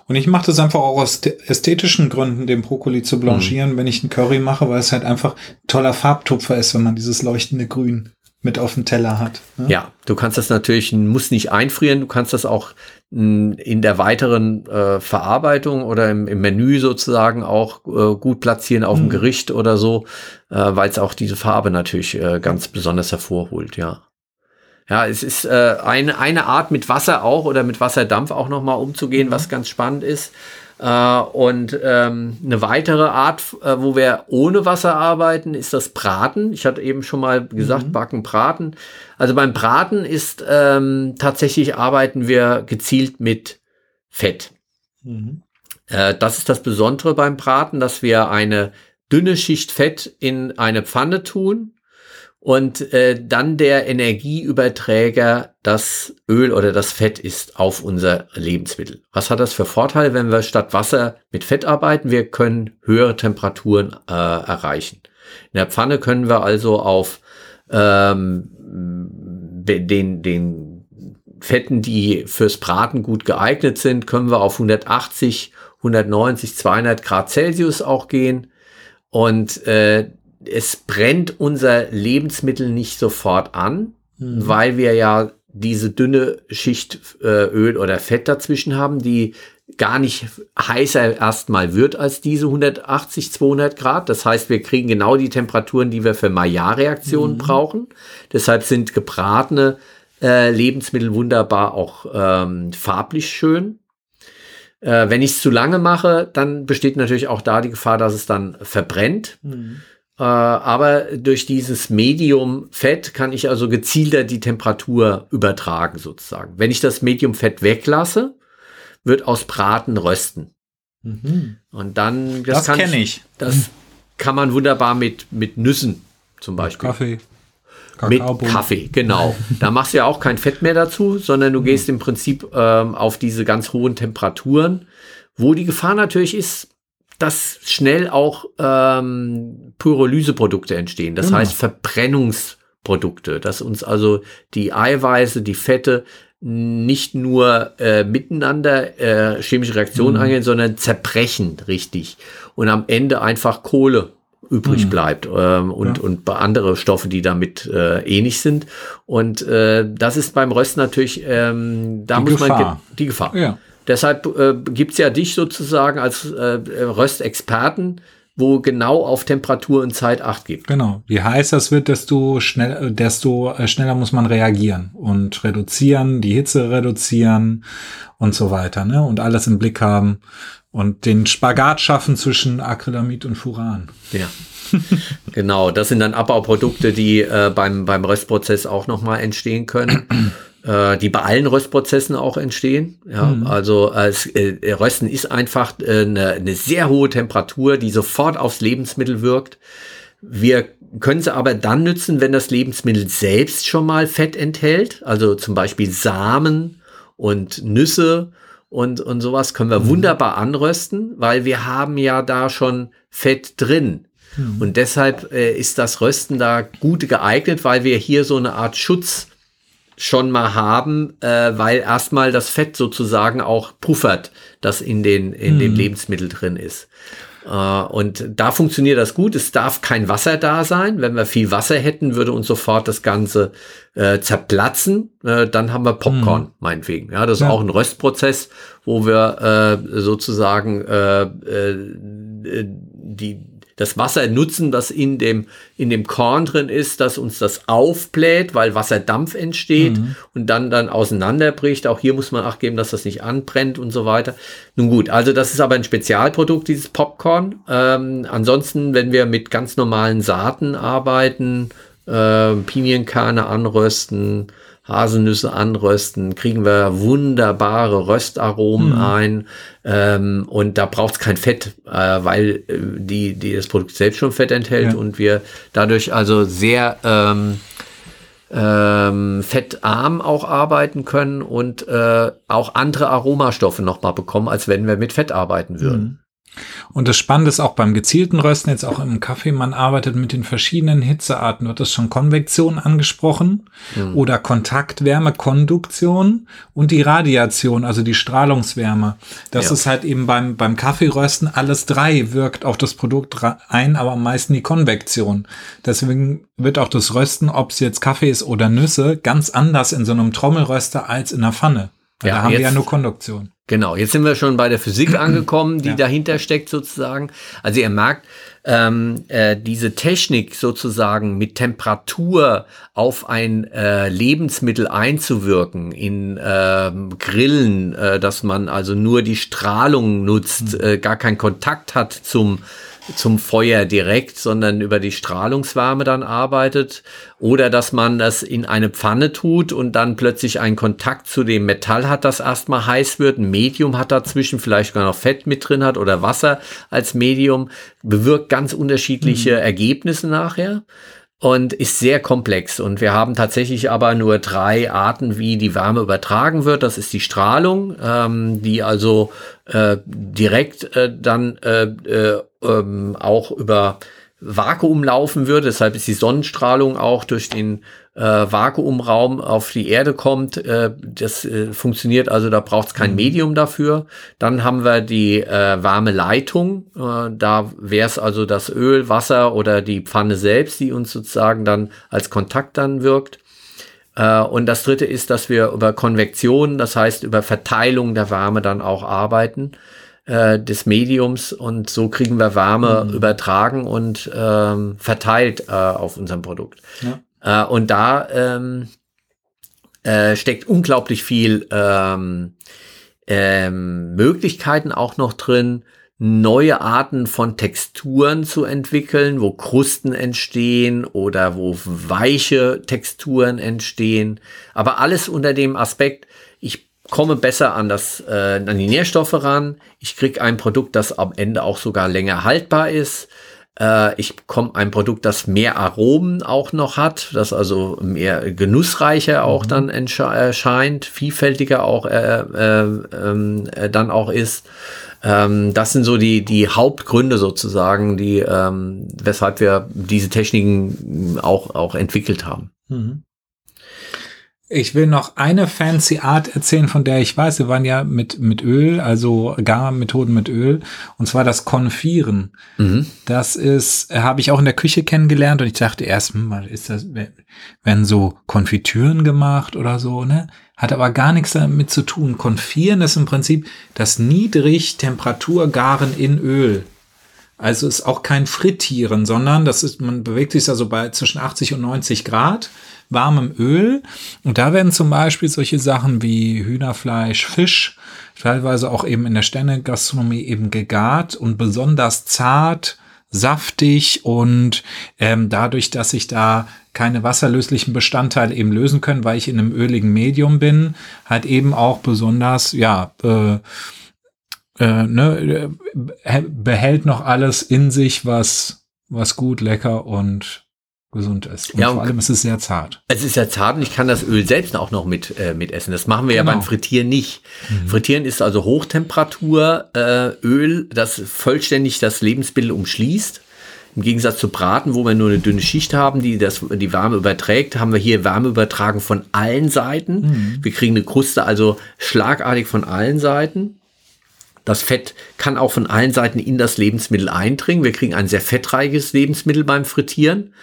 Und ich mache das einfach auch aus ästhetischen Gründen, den Brokkoli zu blanchieren, mhm. wenn ich einen Curry mache, weil es halt einfach toller Farbtupfer ist, wenn man dieses leuchtende Grün mit auf dem Teller hat. Ne? Ja, du kannst das natürlich, muss nicht einfrieren, du kannst das auch in der weiteren äh, Verarbeitung oder im, im, Menü sozusagen auch äh, gut platzieren auf mhm. dem Gericht oder so, äh, weil es auch diese Farbe natürlich äh, ganz besonders hervorholt, ja. Ja, es ist äh, eine, eine Art mit Wasser auch oder mit Wasserdampf auch nochmal umzugehen, was ganz spannend ist. Äh, und ähm, eine weitere Art, äh, wo wir ohne Wasser arbeiten, ist das Braten. Ich hatte eben schon mal gesagt, mhm. Backen, Braten. Also beim Braten ist ähm, tatsächlich arbeiten wir gezielt mit Fett. Mhm. Äh, das ist das Besondere beim Braten, dass wir eine dünne Schicht Fett in eine Pfanne tun und äh, dann der Energieüberträger das Öl oder das Fett ist auf unser Lebensmittel. Was hat das für Vorteile, wenn wir statt Wasser mit Fett arbeiten? Wir können höhere Temperaturen äh, erreichen. In der Pfanne können wir also auf ähm, den, den Fetten, die fürs Braten gut geeignet sind, können wir auf 180, 190, 200 Grad Celsius auch gehen. Und äh, es brennt unser Lebensmittel nicht sofort an, mhm. weil wir ja diese dünne Schicht äh, Öl oder Fett dazwischen haben, die gar nicht heißer erstmal wird als diese 180, 200 Grad. Das heißt, wir kriegen genau die Temperaturen, die wir für Maillard-Reaktionen mhm. brauchen. Deshalb sind gebratene äh, Lebensmittel wunderbar auch ähm, farblich schön. Äh, wenn ich es zu lange mache, dann besteht natürlich auch da die Gefahr, dass es dann verbrennt. Mhm. Äh, aber durch dieses Medium Fett kann ich also gezielter die Temperatur übertragen sozusagen. Wenn ich das Medium Fett weglasse, wird aus Braten Rösten. Mhm. Und dann, das, das kenne ich. Das kann man wunderbar mit, mit Nüssen zum Beispiel. Kaffee. Mit Kaffee, genau. da machst du ja auch kein Fett mehr dazu, sondern du mhm. gehst im Prinzip ähm, auf diese ganz hohen Temperaturen, wo die Gefahr natürlich ist, dass schnell auch ähm, Pyrolyseprodukte entstehen. Das genau. heißt Verbrennungsprodukte, dass uns also die Eiweiße, die Fette nicht nur äh, miteinander äh, chemische Reaktionen mhm. angehen, sondern zerbrechen richtig und am Ende einfach Kohle übrig mhm. bleibt ähm, und, ja. und andere Stoffe, die damit äh, ähnlich sind. Und äh, das ist beim Rösten natürlich, ähm, da die muss Gefahr. man die Gefahr. Ja. Deshalb äh, gibt es ja dich sozusagen als äh, Röstexperten, wo genau auf Temperatur und Zeit Acht gibt. Genau. Je heißer es wird, desto, schnell, desto äh, schneller muss man reagieren und reduzieren, die Hitze reduzieren und so weiter. Ne? Und alles im Blick haben und den Spagat schaffen zwischen Acrylamid und Furan. Ja. genau, das sind dann Abbauprodukte, die äh, beim, beim Röstprozess auch nochmal entstehen können. Äh, die bei allen Röstprozessen auch entstehen. Ja, mhm. also als äh, Rösten ist einfach äh, eine, eine sehr hohe Temperatur, die sofort aufs Lebensmittel wirkt. Wir können sie aber dann nützen, wenn das Lebensmittel selbst schon mal Fett enthält, also zum Beispiel Samen und Nüsse und, und sowas können wir mhm. wunderbar anrösten, weil wir haben ja da schon Fett drin. Mhm. Und deshalb äh, ist das Rösten da gut geeignet, weil wir hier so eine Art Schutz schon mal haben, äh, weil erstmal das Fett sozusagen auch puffert, das in den, in mhm. dem Lebensmittel drin ist. Äh, und da funktioniert das gut. Es darf kein Wasser da sein. Wenn wir viel Wasser hätten, würde uns sofort das Ganze äh, zerplatzen. Äh, dann haben wir Popcorn, mhm. meinetwegen. Ja, das ist ja. auch ein Röstprozess, wo wir äh, sozusagen äh, äh, die das Wasser nutzen, das in dem, in dem Korn drin ist, dass uns das aufbläht, weil Wasserdampf entsteht mhm. und dann, dann auseinanderbricht. Auch hier muss man acht geben, dass das nicht anbrennt und so weiter. Nun gut, also das ist aber ein Spezialprodukt, dieses Popcorn. Ähm, ansonsten, wenn wir mit ganz normalen Saaten arbeiten, äh, Pinienkerne anrösten, Haselnüsse anrösten, kriegen wir wunderbare Röstaromen mhm. ein. Ähm, und da braucht es kein Fett, äh, weil äh, die, die das Produkt selbst schon Fett enthält ja. und wir dadurch also sehr ähm, ähm, fettarm auch arbeiten können und äh, auch andere Aromastoffe nochmal bekommen, als wenn wir mit Fett arbeiten würden. Mhm. Und das Spannende ist auch beim gezielten Rösten, jetzt auch im Kaffee, man arbeitet mit den verschiedenen Hitzearten. Wird das schon Konvektion angesprochen mhm. oder Kontaktwärme, Konduktion und die Radiation, also die Strahlungswärme. Das ja. ist halt eben beim, beim Kaffeerösten alles drei wirkt auf das Produkt ein, aber am meisten die Konvektion. Deswegen wird auch das Rösten, ob es jetzt Kaffee ist oder Nüsse, ganz anders in so einem Trommelröster als in der Pfanne. Ja, da haben jetzt, wir ja nur Konduktion. Genau, jetzt sind wir schon bei der Physik angekommen, die ja. dahinter steckt sozusagen. Also ihr merkt, ähm, äh, diese Technik sozusagen mit Temperatur auf ein äh, Lebensmittel einzuwirken, in äh, Grillen, dass man also nur die Strahlung nutzt, mhm. äh, gar keinen Kontakt hat zum zum Feuer direkt, sondern über die Strahlungswärme dann arbeitet. Oder dass man das in eine Pfanne tut und dann plötzlich einen Kontakt zu dem Metall hat, das erstmal heiß wird. Ein Medium hat dazwischen, vielleicht sogar noch Fett mit drin hat oder Wasser als Medium, bewirkt ganz unterschiedliche mhm. Ergebnisse nachher und ist sehr komplex. Und wir haben tatsächlich aber nur drei Arten, wie die Wärme übertragen wird. Das ist die Strahlung, ähm, die also äh, direkt äh, dann äh, äh, ähm, auch über Vakuum laufen würde. Deshalb ist die Sonnenstrahlung auch durch den äh, Vakuumraum auf die Erde kommt. Äh, das äh, funktioniert also, da braucht es kein mhm. Medium dafür. Dann haben wir die äh, warme Leitung. Äh, da wäre es also das Öl, Wasser oder die Pfanne selbst, die uns sozusagen dann als Kontakt dann wirkt. Äh, und das dritte ist, dass wir über Konvektion, das heißt über Verteilung der Wärme dann auch arbeiten äh, des Mediums und so kriegen wir Wärme mhm. übertragen und ähm, verteilt äh, auf unserem Produkt. Ja. Äh, und da ähm, äh, steckt unglaublich viel ähm, ähm, Möglichkeiten auch noch drin, neue Arten von Texturen zu entwickeln, wo Krusten entstehen oder wo weiche Texturen entstehen. Aber alles unter dem Aspekt, ich komme besser an, das, äh, an die Nährstoffe ran. Ich kriege ein Produkt, das am Ende auch sogar länger haltbar ist. Äh, ich bekomme ein Produkt, das mehr Aromen auch noch hat, das also mehr genussreicher auch mhm. dann erscheint, vielfältiger auch äh, äh, ähm, äh, dann auch ist. Ähm, das sind so die, die Hauptgründe sozusagen, die, ähm, weshalb wir diese Techniken auch, auch entwickelt haben. Mhm. Ich will noch eine fancy Art erzählen, von der ich weiß, wir waren ja mit, mit Öl, also Gar-Methoden mit Öl, und zwar das Konfieren. Mhm. Das ist, habe ich auch in der Küche kennengelernt und ich dachte erst, hm, mal, ist das, werden so Konfitüren gemacht oder so, ne? Hat aber gar nichts damit zu tun. Konfieren ist im Prinzip das Niedrigtemperaturgaren in Öl. Also ist auch kein Frittieren, sondern das ist, man bewegt sich also bei zwischen 80 und 90 Grad warmem Öl. Und da werden zum Beispiel solche Sachen wie Hühnerfleisch, Fisch, teilweise auch eben in der Sternegastronomie eben gegart und besonders zart saftig und ähm, dadurch, dass sich da keine wasserlöslichen Bestandteile eben lösen können, weil ich in einem öligen Medium bin, halt eben auch besonders, ja, äh, äh, ne, äh, behält noch alles in sich, was, was gut, lecker und gesund ist. Und ja, vor allem ist es sehr zart. Es ist sehr zart und ich kann das Öl selbst auch noch mit, äh, mit essen. Das machen wir genau. ja beim Frittieren nicht. Mhm. Frittieren ist also Hochtemperatur äh, Öl, das vollständig das Lebensmittel umschließt. Im Gegensatz zu Braten, wo wir nur eine dünne Schicht haben, die das, die Wärme überträgt, haben wir hier Wärme übertragen von allen Seiten. Mhm. Wir kriegen eine Kruste also schlagartig von allen Seiten. Das Fett kann auch von allen Seiten in das Lebensmittel eindringen. Wir kriegen ein sehr fettreiches Lebensmittel beim Frittieren.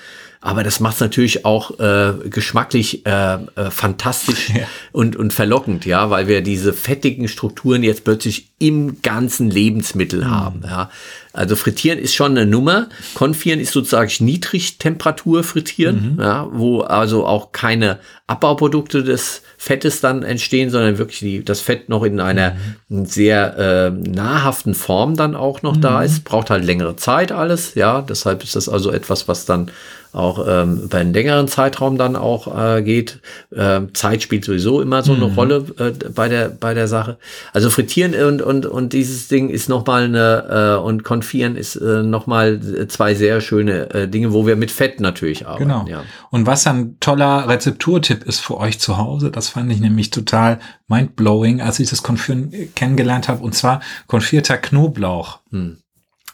Aber das macht es natürlich auch äh, geschmacklich äh, äh, fantastisch ja. und, und verlockend, ja, weil wir diese fettigen Strukturen jetzt plötzlich im ganzen Lebensmittel mhm. haben. Ja. Also frittieren ist schon eine Nummer. Konfieren ist sozusagen Niedrigtemperatur frittieren, mhm. ja, wo also auch keine Abbauprodukte des Fettes dann entstehen, sondern wirklich die, das Fett noch in einer mhm. sehr äh, nahrhaften Form dann auch noch mhm. da ist. Braucht halt längere Zeit alles, ja. Deshalb ist das also etwas, was dann auch ähm, über einen längeren Zeitraum dann auch äh, geht. Ähm, Zeit spielt sowieso immer so eine mhm. Rolle äh, bei der bei der Sache. Also frittieren und und und dieses Ding ist noch mal eine äh, und konfieren ist äh, noch mal zwei sehr schöne äh, Dinge, wo wir mit Fett natürlich arbeiten. Genau. Ja. Und was ein toller Rezepturtipp ist für euch zu Hause, das fand ich nämlich total mindblowing, als ich das Konfieren kennengelernt habe. Und zwar konfierter Knoblauch. Hm.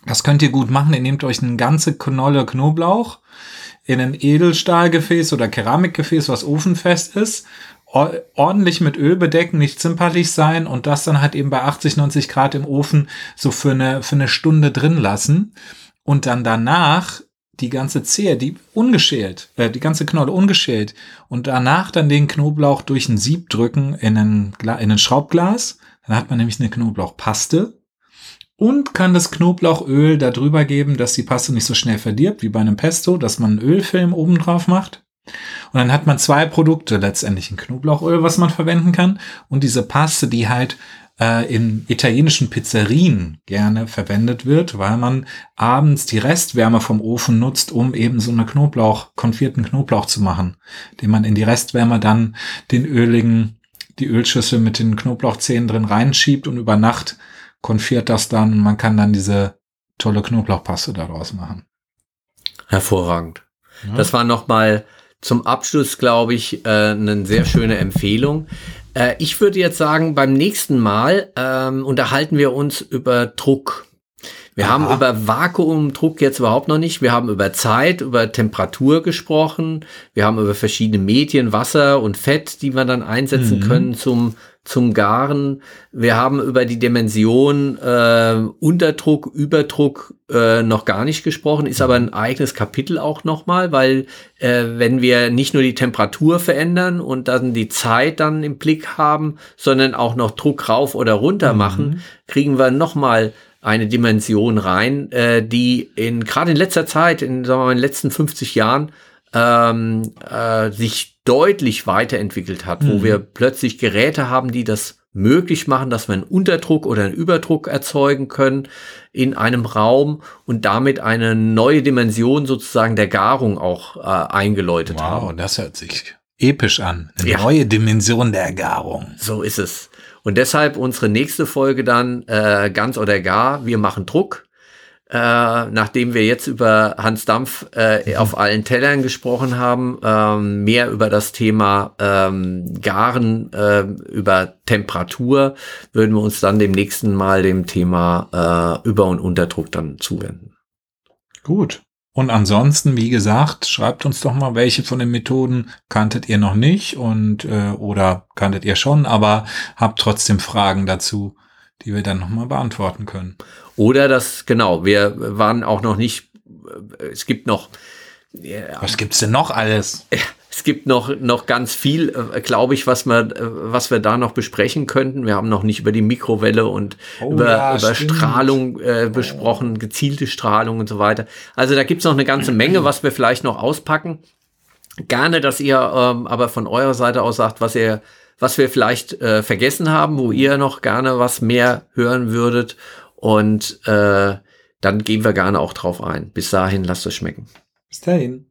Das könnt ihr gut machen. Ihr nehmt euch eine ganze Knolle Knoblauch in ein Edelstahlgefäß oder Keramikgefäß, was ofenfest ist, ordentlich mit Öl bedecken, nicht zimperlich sein und das dann halt eben bei 80, 90 Grad im Ofen so für eine, für eine Stunde drin lassen und dann danach die ganze Zehe, die ungeschält, äh, die ganze Knolle ungeschält und danach dann den Knoblauch durch ein Sieb drücken in ein, in ein Schraubglas. Dann hat man nämlich eine Knoblauchpaste und kann das Knoblauchöl da drüber geben, dass die Paste nicht so schnell verdirbt wie bei einem Pesto, dass man einen Ölfilm oben drauf macht. Und dann hat man zwei Produkte, letztendlich ein Knoblauchöl, was man verwenden kann und diese Paste, die halt äh, in italienischen Pizzerien gerne verwendet wird, weil man abends die Restwärme vom Ofen nutzt, um eben so eine Knoblauch, konfierten Knoblauch zu machen, den man in die Restwärme dann den öligen, die Ölschüssel mit den Knoblauchzehen drin reinschiebt und über Nacht konfiert das dann. Man kann dann diese tolle Knoblauchpaste daraus machen. Hervorragend. Ja. Das war nochmal zum Abschluss, glaube ich, äh, eine sehr schöne Empfehlung. Äh, ich würde jetzt sagen, beim nächsten Mal ähm, unterhalten wir uns über Druck. Wir Aha. haben über Vakuumdruck jetzt überhaupt noch nicht. Wir haben über Zeit, über Temperatur gesprochen. Wir haben über verschiedene Medien, Wasser und Fett, die wir dann einsetzen mhm. können zum zum Garen. Wir haben über die Dimension äh, Unterdruck, Überdruck äh, noch gar nicht gesprochen, ist aber ein eigenes Kapitel auch nochmal, weil äh, wenn wir nicht nur die Temperatur verändern und dann die Zeit dann im Blick haben, sondern auch noch Druck rauf oder runter mhm. machen, kriegen wir nochmal eine Dimension rein, äh, die in gerade in letzter Zeit, in, sagen wir mal, in den letzten 50 Jahren ähm, äh, sich deutlich weiterentwickelt hat, mhm. wo wir plötzlich Geräte haben, die das möglich machen, dass wir einen Unterdruck oder einen Überdruck erzeugen können in einem Raum und damit eine neue Dimension sozusagen der Garung auch äh, eingeläutet wow, haben. Wow, das hört sich episch an. Eine ja. neue Dimension der Garung. So ist es. Und deshalb unsere nächste Folge dann äh, ganz oder gar, wir machen Druck äh, nachdem wir jetzt über Hans Dampf äh, mhm. auf allen Tellern gesprochen haben, ähm, mehr über das Thema ähm, Garen, äh, über Temperatur, würden wir uns dann dem nächsten Mal dem Thema äh, Über- und Unterdruck dann zuwenden. Gut. Und ansonsten, wie gesagt, schreibt uns doch mal, welche von den Methoden kanntet ihr noch nicht und äh, oder kanntet ihr schon, aber habt trotzdem Fragen dazu, die wir dann nochmal beantworten können. Oder das, genau, wir waren auch noch nicht, es gibt noch. Ja, was gibt's denn noch alles? Es gibt noch, noch ganz viel, äh, glaube ich, was wir, was wir da noch besprechen könnten. Wir haben noch nicht über die Mikrowelle und oh, über, ja, über Strahlung äh, besprochen, oh. gezielte Strahlung und so weiter. Also da gibt's noch eine ganze Menge, was wir vielleicht noch auspacken. Gerne, dass ihr ähm, aber von eurer Seite aus sagt, was ihr, was wir vielleicht äh, vergessen haben, wo ihr noch gerne was mehr hören würdet und äh, dann gehen wir gerne auch drauf ein. Bis dahin, lasst es schmecken. Bis dahin.